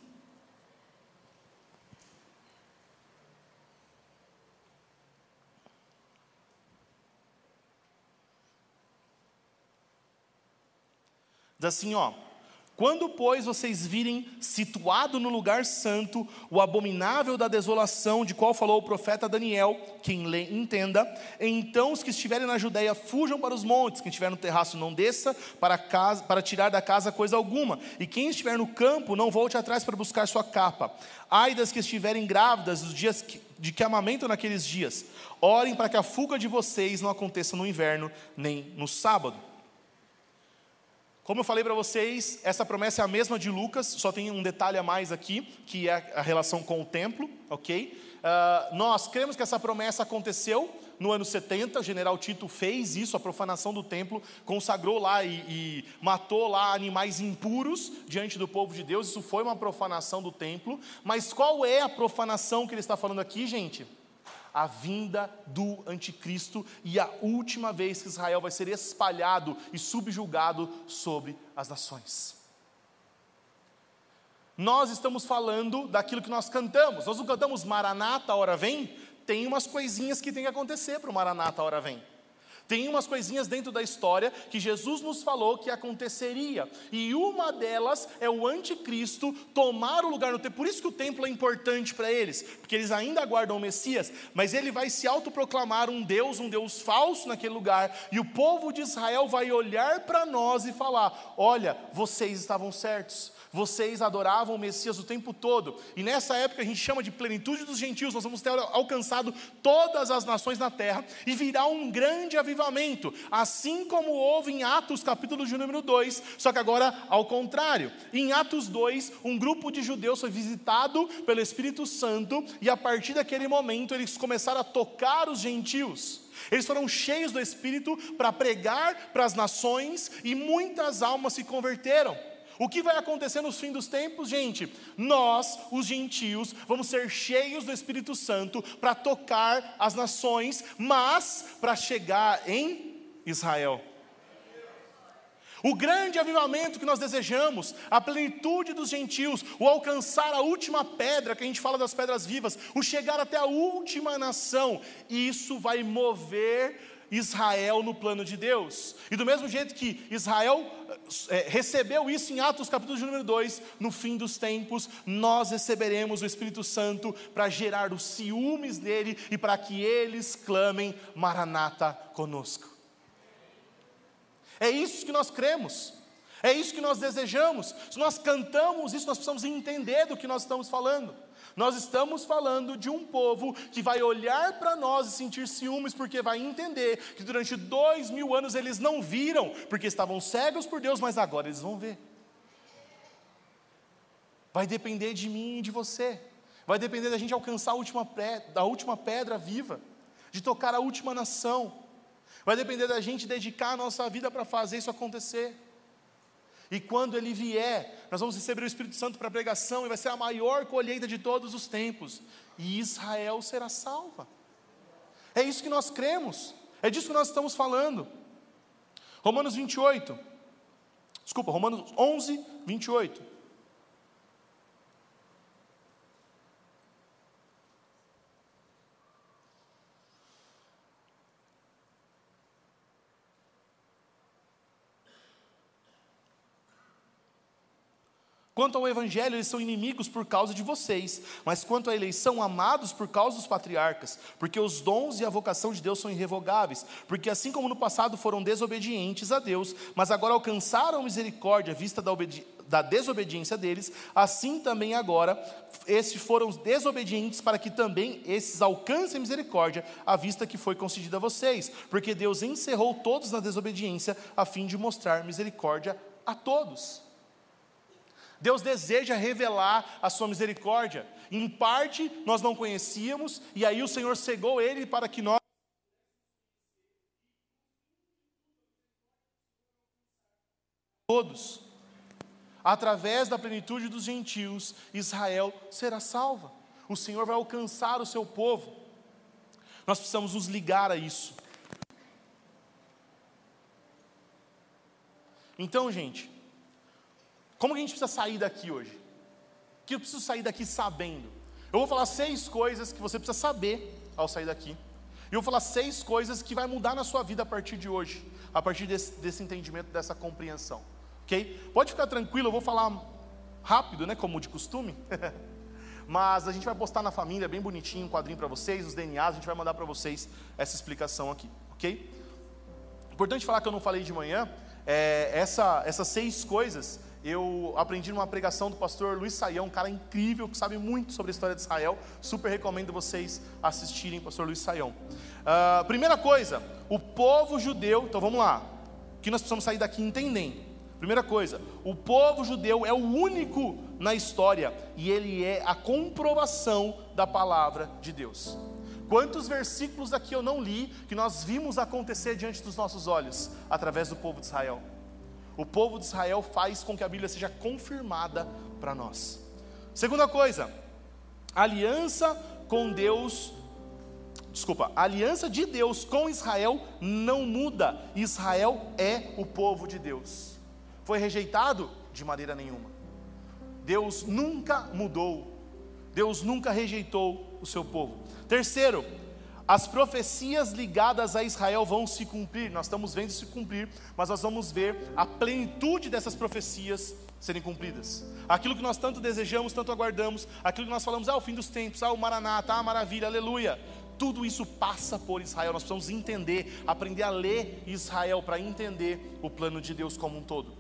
Diz assim, ó. Quando, pois, vocês virem situado no lugar santo o abominável da desolação, de qual falou o profeta Daniel, quem lê entenda, então os que estiverem na Judéia fujam para os montes, quem estiver no terraço não desça para, casa, para tirar da casa coisa alguma, e quem estiver no campo não volte atrás para buscar sua capa. Ai das que estiverem grávidas os dias de que amamentam naqueles dias, orem para que a fuga de vocês não aconteça no inverno nem no sábado. Como eu falei para vocês, essa promessa é a mesma de Lucas, só tem um detalhe a mais aqui, que é a relação com o templo, ok? Uh, nós cremos que essa promessa aconteceu no ano 70, o general Tito fez isso, a profanação do templo, consagrou lá e, e, matou lá animais impuros diante do povo de Deus, isso foi uma profanação do templo, mas qual é a profanação que ele está falando aqui, gente? A vinda do anticristo e a última vez que Israel vai ser espalhado e subjugado sobre as nações. Nós estamos falando daquilo que nós cantamos. Nós não cantamos Maranata, hora vem. Tem umas coisinhas que tem que acontecer para o Maranata, hora vem. Tem umas coisinhas dentro da história que Jesus nos falou que aconteceria. E uma delas é o anticristo tomar o lugar no templo. Por isso que o templo é importante para eles, porque eles ainda aguardam o Messias, mas ele vai se autoproclamar um Deus, um Deus falso naquele lugar, e o povo de Israel vai olhar para nós e falar: "Olha, vocês estavam certos. Vocês adoravam o Messias o tempo todo. E nessa época a gente chama de plenitude dos gentios. Nós vamos ter alcançado todas as nações na terra e virá um grande avivamento, assim como houve em Atos, capítulo de número 2, só que agora ao contrário. Em Atos 2, um grupo de judeus foi visitado pelo Espírito Santo e a partir daquele momento eles começaram a tocar os gentios. Eles foram cheios do Espírito para pregar para as nações e muitas almas se converteram. O que vai acontecer nos fim dos tempos, gente? Nós, os gentios, vamos ser cheios do Espírito Santo para tocar as nações, mas para chegar em Israel. O grande avivamento que nós desejamos, a plenitude dos gentios, o alcançar a última pedra, que a gente fala das pedras vivas, o chegar até a última nação, isso vai mover Israel no plano de Deus. E do mesmo jeito que Israel é, recebeu isso em Atos capítulo de número 2, no fim dos tempos, nós receberemos o Espírito Santo para gerar os ciúmes dele e para que eles clamem Maranata conosco. É isso que nós cremos. É isso que nós desejamos. Se nós cantamos isso, nós precisamos entender do que nós estamos falando. Nós estamos falando de um povo que vai olhar para nós e sentir ciúmes, porque vai entender que durante dois mil anos eles não viram, porque estavam cegos por Deus, mas agora eles vão ver. Vai depender de mim e de você, vai depender da gente alcançar a última, pedra, a última pedra viva, de tocar a última nação, vai depender da gente dedicar a nossa vida para fazer isso acontecer. E quando ele vier, nós vamos receber o Espírito Santo para pregação e vai ser a maior colheita de todos os tempos. E Israel será salva. É isso que nós cremos. É disso que nós estamos falando. Romanos 28. Desculpa, Romanos 11, 28. Quanto ao Evangelho, eles são inimigos por causa de vocês, mas quanto à eleição, amados por causa dos patriarcas, porque os dons e a vocação de Deus são irrevogáveis, porque assim como no passado foram desobedientes a Deus, mas agora alcançaram misericórdia à vista da, da desobediência deles, assim também agora esses foram desobedientes para que também esses alcancem misericórdia à vista que foi concedida a vocês, porque Deus encerrou todos na desobediência a fim de mostrar misericórdia a todos. Deus deseja revelar a sua misericórdia. Em parte nós não conhecíamos, e aí o Senhor cegou ele para que nós. Todos, através da plenitude dos gentios, Israel será salva. O Senhor vai alcançar o seu povo. Nós precisamos nos ligar a isso. Então, gente, como que a gente precisa sair daqui hoje? O que eu preciso sair daqui sabendo? Eu vou falar seis coisas que você precisa saber ao sair daqui. E eu vou falar seis coisas que vai mudar na sua vida a partir de hoje, a partir desse, desse entendimento, dessa compreensão. ok? Pode ficar tranquilo, eu vou falar rápido, né, como de costume. Mas a gente vai postar na família, bem bonitinho, um quadrinho para vocês, os DNAs, a gente vai mandar para vocês essa explicação aqui, ok? Importante falar que eu não falei de manhã, é, essa, essas seis coisas eu aprendi numa pregação do pastor Luiz Saião, um cara incrível que sabe muito sobre a história de Israel. Super recomendo vocês assistirem, pastor Luiz Saião. Uh, primeira coisa, o povo judeu, então vamos lá, que nós precisamos sair daqui entendendo. Primeira coisa, o povo judeu é o único na história e ele é a comprovação da palavra de Deus. Quantos versículos aqui eu não li que nós vimos acontecer diante dos nossos olhos através do povo de Israel? O povo de Israel faz com que a Bíblia seja confirmada para nós. Segunda coisa, aliança com Deus, desculpa, aliança de Deus com Israel não muda. Israel é o povo de Deus. Foi rejeitado de maneira nenhuma. Deus nunca mudou. Deus nunca rejeitou o seu povo. Terceiro, as profecias ligadas a Israel vão se cumprir, nós estamos vendo se cumprir, mas nós vamos ver a plenitude dessas profecias serem cumpridas. Aquilo que nós tanto desejamos, tanto aguardamos, aquilo que nós falamos, ah, o fim dos tempos, ah, o Maranata, ah, maravilha, aleluia. Tudo isso passa por Israel, nós precisamos entender, aprender a ler Israel para entender o plano de Deus como um todo.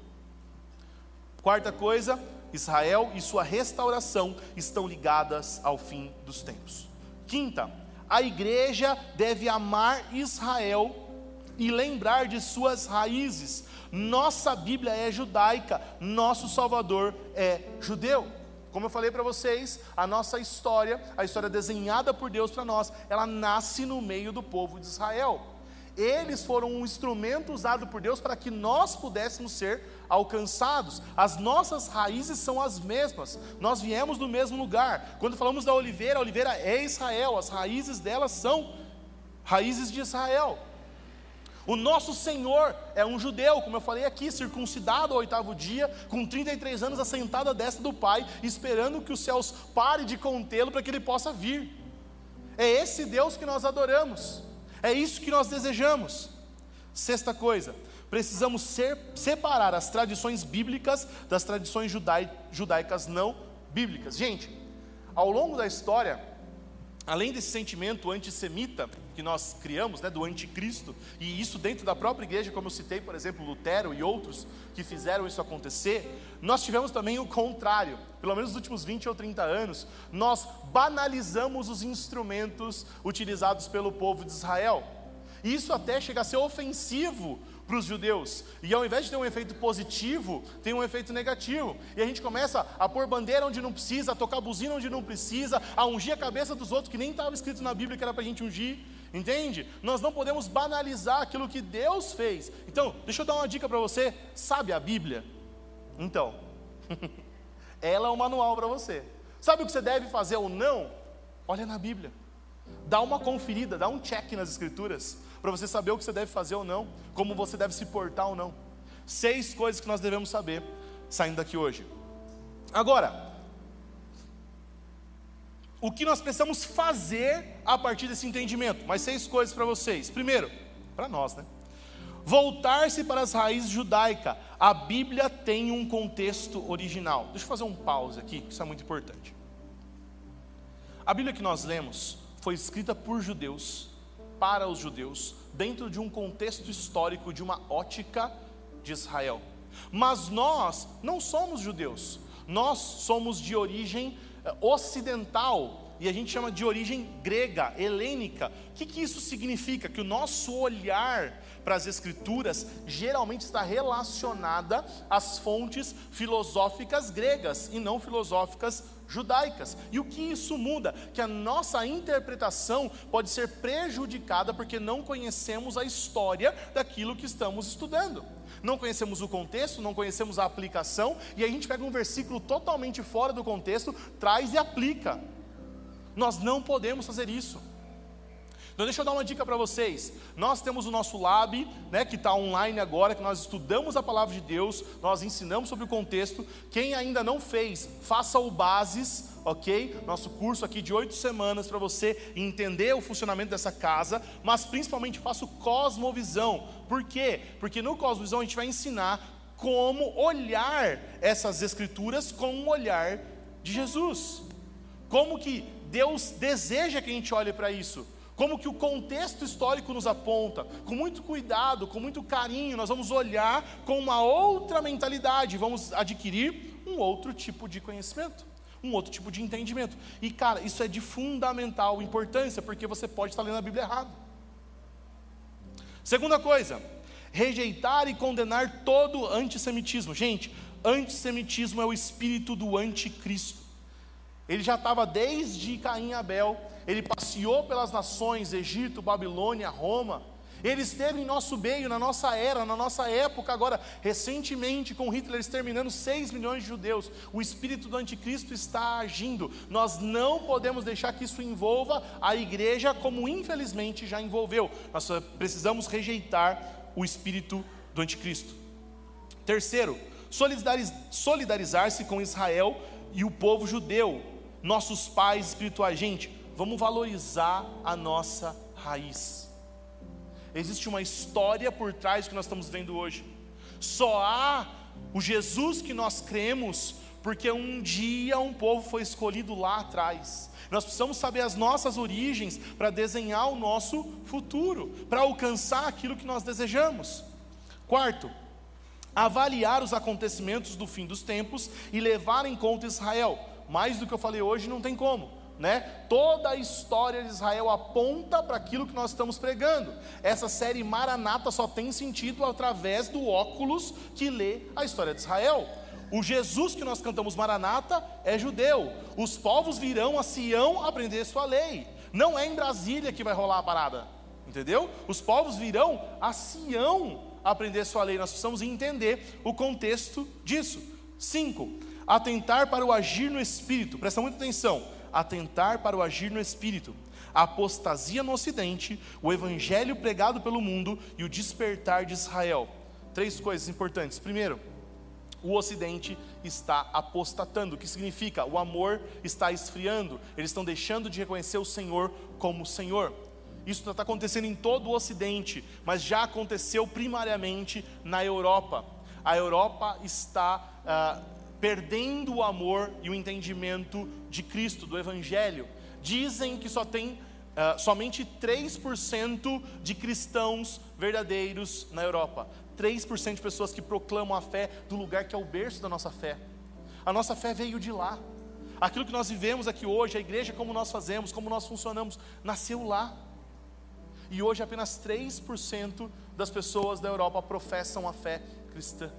Quarta coisa, Israel e sua restauração estão ligadas ao fim dos tempos. Quinta, a igreja deve amar Israel e lembrar de suas raízes. Nossa Bíblia é judaica, nosso Salvador é judeu. Como eu falei para vocês, a nossa história, a história desenhada por Deus para nós, ela nasce no meio do povo de Israel. Eles foram um instrumento usado por Deus para que nós pudéssemos ser alcançados. As nossas raízes são as mesmas. Nós viemos do mesmo lugar. Quando falamos da oliveira, a oliveira é Israel. As raízes dela são raízes de Israel. O nosso Senhor é um judeu, como eu falei aqui, circuncidado ao oitavo dia, com 33 anos assentado à destra do Pai, esperando que os céus pare de contê-lo para que ele possa vir. É esse Deus que nós adoramos. É isso que nós desejamos. Sexta coisa, precisamos ser, separar as tradições bíblicas das tradições judai, judaicas não bíblicas. Gente, ao longo da história, além desse sentimento antissemita que nós criamos, né, do anticristo, e isso dentro da própria igreja, como eu citei, por exemplo, Lutero e outros que fizeram isso acontecer, nós tivemos também o contrário. Pelo menos nos últimos 20 ou 30 anos, nós banalizamos os instrumentos utilizados pelo povo de Israel. E isso até chega a ser ofensivo para os judeus. E ao invés de ter um efeito positivo, tem um efeito negativo. E a gente começa a pôr bandeira onde não precisa, a tocar buzina onde não precisa, a ungir a cabeça dos outros que nem estava escrito na Bíblia que era para a gente ungir. Entende? Nós não podemos banalizar aquilo que Deus fez. Então, deixa eu dar uma dica para você. Sabe a Bíblia? Então, ela é o um manual para você. Sabe o que você deve fazer ou não? Olha na Bíblia. Dá uma conferida, dá um check nas Escrituras para você saber o que você deve fazer ou não, como você deve se portar ou não. Seis coisas que nós devemos saber saindo daqui hoje. Agora, o que nós precisamos fazer a partir desse entendimento? Mais seis coisas para vocês. Primeiro, para nós, né? Voltar-se para as raízes judaicas. A Bíblia tem um contexto original. Deixa eu fazer um pause aqui, isso é muito importante. A Bíblia que nós lemos foi escrita por judeus para os judeus, dentro de um contexto histórico, de uma ótica de Israel. Mas nós não somos judeus, nós somos de origem ocidental, e a gente chama de origem grega, helênica. O que, que isso significa? Que o nosso olhar para as Escrituras geralmente está relacionada às fontes filosóficas gregas e não filosóficas judaicas. E o que isso muda? Que a nossa interpretação pode ser prejudicada porque não conhecemos a história daquilo que estamos estudando. Não conhecemos o contexto, não conhecemos a aplicação, e a gente pega um versículo totalmente fora do contexto, traz e aplica. Nós não podemos fazer isso. Então deixa eu dar uma dica para vocês. Nós temos o nosso lab, né, que está online agora, que nós estudamos a palavra de Deus, nós ensinamos sobre o contexto. Quem ainda não fez, faça o bases, ok? Nosso curso aqui de oito semanas para você entender o funcionamento dessa casa, mas principalmente faça o Cosmovisão. Por quê? Porque no Cosmovisão a gente vai ensinar como olhar essas escrituras com um olhar de Jesus. Como que Deus deseja que a gente olhe para isso? Como que o contexto histórico nos aponta? Com muito cuidado, com muito carinho, nós vamos olhar com uma outra mentalidade, vamos adquirir um outro tipo de conhecimento, um outro tipo de entendimento. E cara, isso é de fundamental importância, porque você pode estar lendo a Bíblia errado. Segunda coisa, rejeitar e condenar todo antissemitismo. Gente, antissemitismo é o espírito do anticristo. Ele já estava desde Caim e Abel, ele passeou pelas nações, Egito, Babilônia, Roma. Ele esteve em nosso meio, na nossa era, na nossa época, agora, recentemente, com Hitler exterminando 6 milhões de judeus. O espírito do anticristo está agindo. Nós não podemos deixar que isso envolva a igreja, como infelizmente já envolveu. Nós precisamos rejeitar o espírito do anticristo. Terceiro, solidarizar-se com Israel e o povo judeu nossos pais espirituais. Gente, vamos valorizar a nossa raiz. Existe uma história por trás do que nós estamos vendo hoje. Só há o Jesus que nós cremos, porque um dia um povo foi escolhido lá atrás. Nós precisamos saber as nossas origens para desenhar o nosso futuro, para alcançar aquilo que nós desejamos. Quarto, avaliar os acontecimentos do fim dos tempos e levar em conta Israel mais do que eu falei hoje, não tem como. Né? Toda a história de Israel aponta para aquilo que nós estamos pregando. Essa série Maranata só tem sentido através do óculos que lê a história de Israel. O Jesus que nós cantamos Maranata é judeu. Os povos virão a Sião aprender sua lei. Não é em Brasília que vai rolar a parada. Entendeu? Os povos virão a Sião aprender sua lei. Nós precisamos entender o contexto disso. Cinco, atentar para o agir no espírito, presta muita atenção, atentar para o agir no espírito, a apostasia no ocidente, o evangelho pregado pelo mundo e o despertar de Israel. Três coisas importantes. Primeiro, o ocidente está apostatando, o que significa o amor está esfriando, eles estão deixando de reconhecer o Senhor como Senhor. Isso está acontecendo em todo o ocidente, mas já aconteceu primariamente na Europa. A Europa está ah, perdendo o amor e o entendimento de Cristo, do Evangelho. Dizem que só tem uh, somente 3% de cristãos verdadeiros na Europa. 3% de pessoas que proclamam a fé do lugar que é o berço da nossa fé. A nossa fé veio de lá. Aquilo que nós vivemos aqui hoje, a igreja como nós fazemos, como nós funcionamos, nasceu lá. E hoje apenas 3% das pessoas da Europa professam a fé cristã.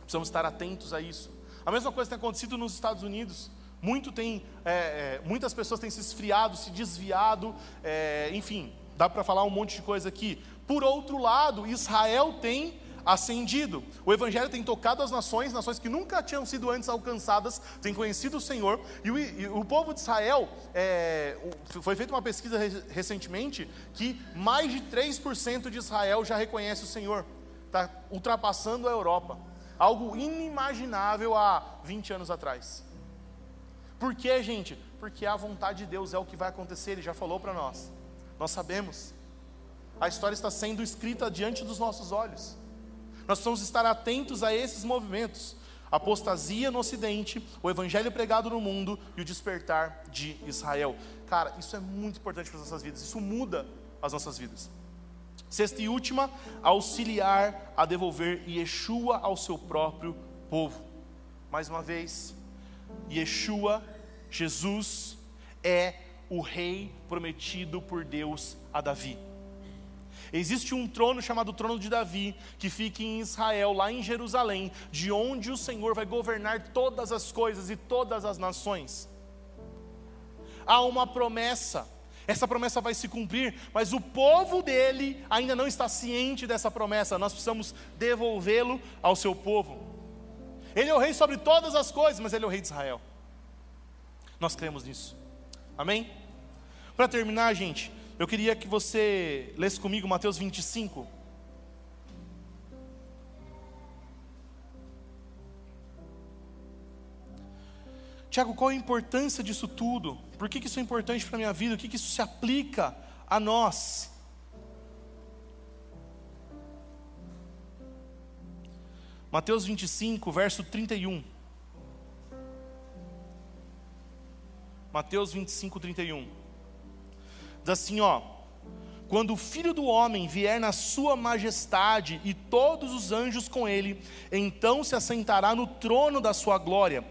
Precisamos estar atentos a isso. A mesma coisa tem acontecido nos Estados Unidos. Muito tem, é, é, muitas pessoas têm se esfriado, se desviado, é, enfim, dá para falar um monte de coisa aqui. Por outro lado, Israel tem ascendido. O Evangelho tem tocado as nações, nações que nunca tinham sido antes alcançadas, têm conhecido o Senhor. E o, e o povo de Israel, é, foi feita uma pesquisa recentemente que mais de 3% de Israel já reconhece o Senhor, está ultrapassando a Europa algo inimaginável há 20 anos atrás. Por quê, gente? Porque a vontade de Deus é o que vai acontecer, Ele já falou para nós. Nós sabemos. A história está sendo escrita diante dos nossos olhos. Nós precisamos estar atentos a esses movimentos. Apostasia no Ocidente, o Evangelho pregado no mundo e o despertar de Israel. Cara, isso é muito importante para as nossas vidas. Isso muda as nossas vidas. Sexta e última, auxiliar a devolver Yeshua ao seu próprio povo. Mais uma vez, Yeshua, Jesus, é o rei prometido por Deus a Davi. Existe um trono chamado trono de Davi, que fica em Israel, lá em Jerusalém, de onde o Senhor vai governar todas as coisas e todas as nações. Há uma promessa essa promessa vai se cumprir, mas o povo dele ainda não está ciente dessa promessa. Nós precisamos devolvê-lo ao seu povo. Ele é o rei sobre todas as coisas, mas ele é o rei de Israel. Nós cremos nisso. Amém? Para terminar, gente, eu queria que você lesse comigo Mateus 25. Tiago, qual a importância disso tudo? Por que, que isso é importante para a minha vida? O que, que isso se aplica a Mateus 25, verso 31. Mateus 25, 31. Diz assim, ó. Quando o filho do homem vier na sua majestade e todos os anjos com ele, então se assentará no trono da sua glória.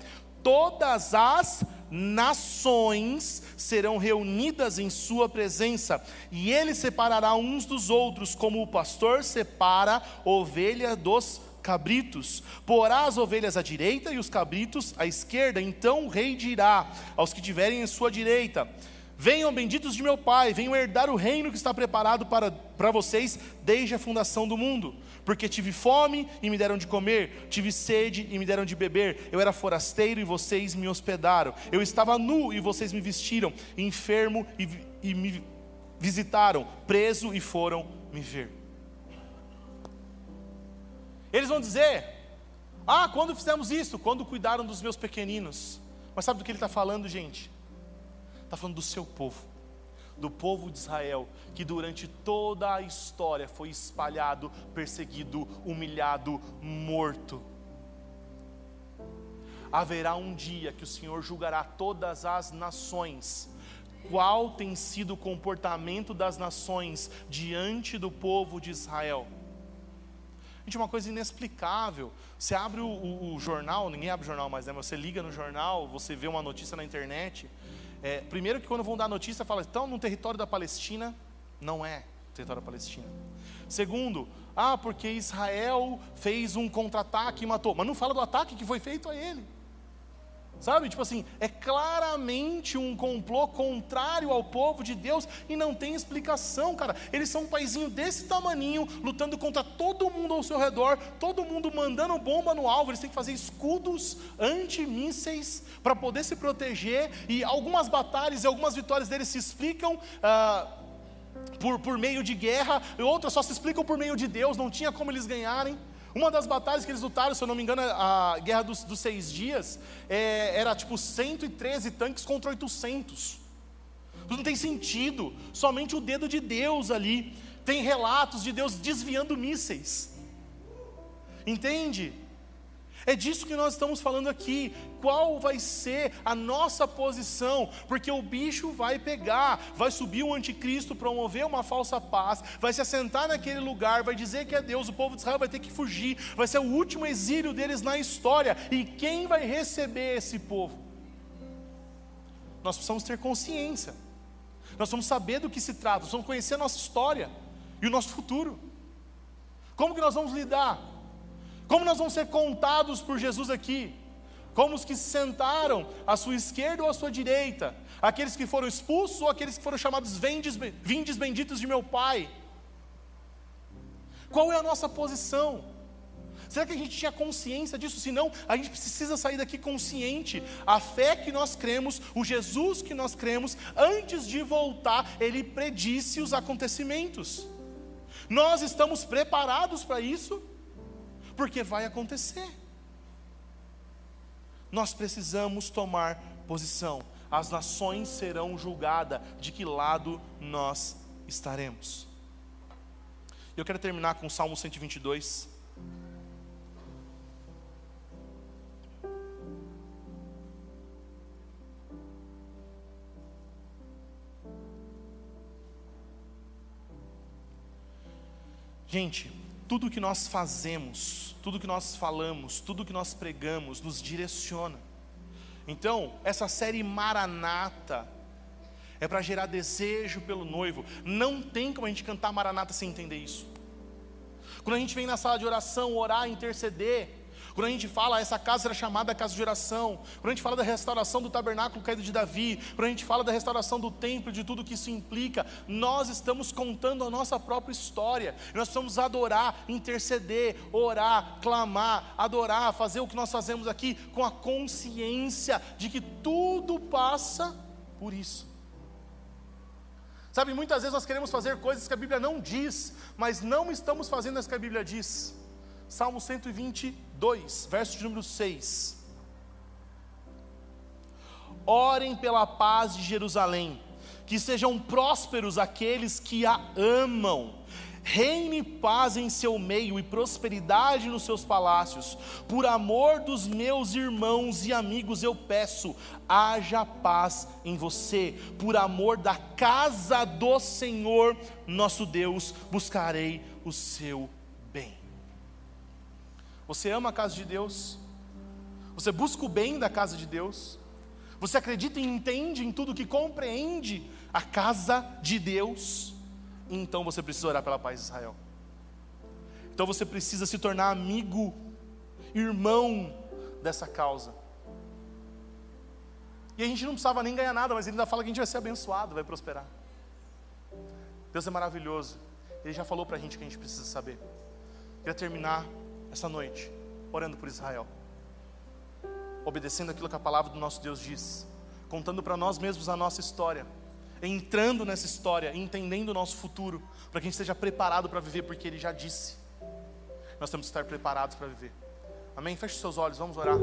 Todas as nações serão reunidas em sua presença, e ele separará uns dos outros, como o pastor separa ovelha dos cabritos. Porá as ovelhas à direita e os cabritos à esquerda. Então o rei dirá aos que tiverem em sua direita: Venham benditos de meu Pai, venham herdar o reino que está preparado para, para vocês desde a fundação do mundo. Porque tive fome e me deram de comer, tive sede e me deram de beber, eu era forasteiro e vocês me hospedaram, eu estava nu e vocês me vestiram, enfermo e, e me visitaram, preso e foram me ver. Eles vão dizer: Ah, quando fizemos isso? Quando cuidaram dos meus pequeninos. Mas sabe do que ele está falando, gente? Está falando do seu povo, do povo de Israel, que durante toda a história foi espalhado, perseguido, humilhado, morto. Haverá um dia que o Senhor julgará todas as nações. Qual tem sido o comportamento das nações diante do povo de Israel? Gente, uma coisa inexplicável. Você abre o, o, o, jornal, ninguém abre o jornal mais, né? Você liga no jornal, você vê uma notícia na internet. É, primeiro que quando vão dar notícia, fala, estão no território da Palestina. Não é território da Palestina. Segundo, ah, porque Israel fez um contra-ataque e matou. Mas não fala do ataque que foi feito a ele. Sabe? Tipo assim, é claramente um complô contrário ao povo de Deus e não tem explicação, cara. Eles são um paizinho desse tamaninho, lutando contra todo mundo ao seu redor, todo mundo mandando bomba no alvo. Eles têm que fazer escudos antimísseis para poder se proteger. E algumas batalhas e algumas vitórias deles se explicam. Ah, por, por meio de guerra, outras só se explicam por meio de Deus, não tinha como eles ganharem. Uma das batalhas que eles lutaram, se eu não me engano, a Guerra dos, dos Seis Dias, é, era tipo 113 tanques contra 800. Não tem sentido, somente o dedo de Deus ali. Tem relatos de Deus desviando mísseis. Entende? É disso que nós estamos falando aqui. Qual vai ser a nossa posição? Porque o bicho vai pegar, vai subir o anticristo, promover uma falsa paz, vai se assentar naquele lugar, vai dizer que é Deus, o povo de Israel vai ter que fugir, vai ser o último exílio deles na história. E quem vai receber esse povo? Nós precisamos ter consciência. Nós vamos saber do que se trata, nós vamos conhecer a nossa história e o nosso futuro. Como que nós vamos lidar? Como nós vamos ser contados por Jesus aqui? Como os que se sentaram à sua esquerda ou à sua direita? Aqueles que foram expulsos ou aqueles que foram chamados vendes, vindes benditos de meu Pai? Qual é a nossa posição? Será que a gente tinha consciência disso? Se não, a gente precisa sair daqui consciente. A fé que nós cremos, o Jesus que nós cremos, antes de voltar, ele predisse os acontecimentos. Nós estamos preparados para isso? Porque vai acontecer. Nós precisamos tomar posição. As nações serão julgadas de que lado nós estaremos. Eu quero terminar com o Salmo 122. Gente, tudo que nós fazemos, tudo que nós falamos, tudo que nós pregamos nos direciona. Então, essa série Maranata é para gerar desejo pelo noivo. Não tem como a gente cantar Maranata sem entender isso. Quando a gente vem na sala de oração orar, interceder, quando a gente fala, essa casa era chamada casa de oração. Quando a gente fala da restauração do tabernáculo caído de Davi. Quando a gente fala da restauração do templo, de tudo que isso implica. Nós estamos contando a nossa própria história. Nós precisamos adorar, interceder, orar, clamar, adorar, fazer o que nós fazemos aqui com a consciência de que tudo passa por isso. Sabe, muitas vezes nós queremos fazer coisas que a Bíblia não diz, mas não estamos fazendo as que a Bíblia diz. Salmo 122, verso de número 6. Orem pela paz de Jerusalém, que sejam prósperos aqueles que a amam. reine paz em seu meio e prosperidade nos seus palácios. Por amor dos meus irmãos e amigos, eu peço, haja paz em você. Por amor da casa do Senhor, nosso Deus, buscarei o seu. Você ama a casa de Deus? Você busca o bem da casa de Deus? Você acredita e entende em tudo que compreende a casa de Deus? então você precisa orar pela paz de Israel. Então você precisa se tornar amigo, irmão dessa causa. E a gente não precisava nem ganhar nada, mas ele ainda fala que a gente vai ser abençoado, vai prosperar. Deus é maravilhoso. Ele já falou para a gente o que a gente precisa saber. Queria terminar essa noite orando por Israel, obedecendo aquilo que a palavra do nosso Deus diz, contando para nós mesmos a nossa história entrando nessa história, entendendo o nosso futuro, para que a gente esteja preparado para viver, porque Ele já disse. Nós temos que estar preparados para viver. Amém? Feche seus olhos, vamos orar.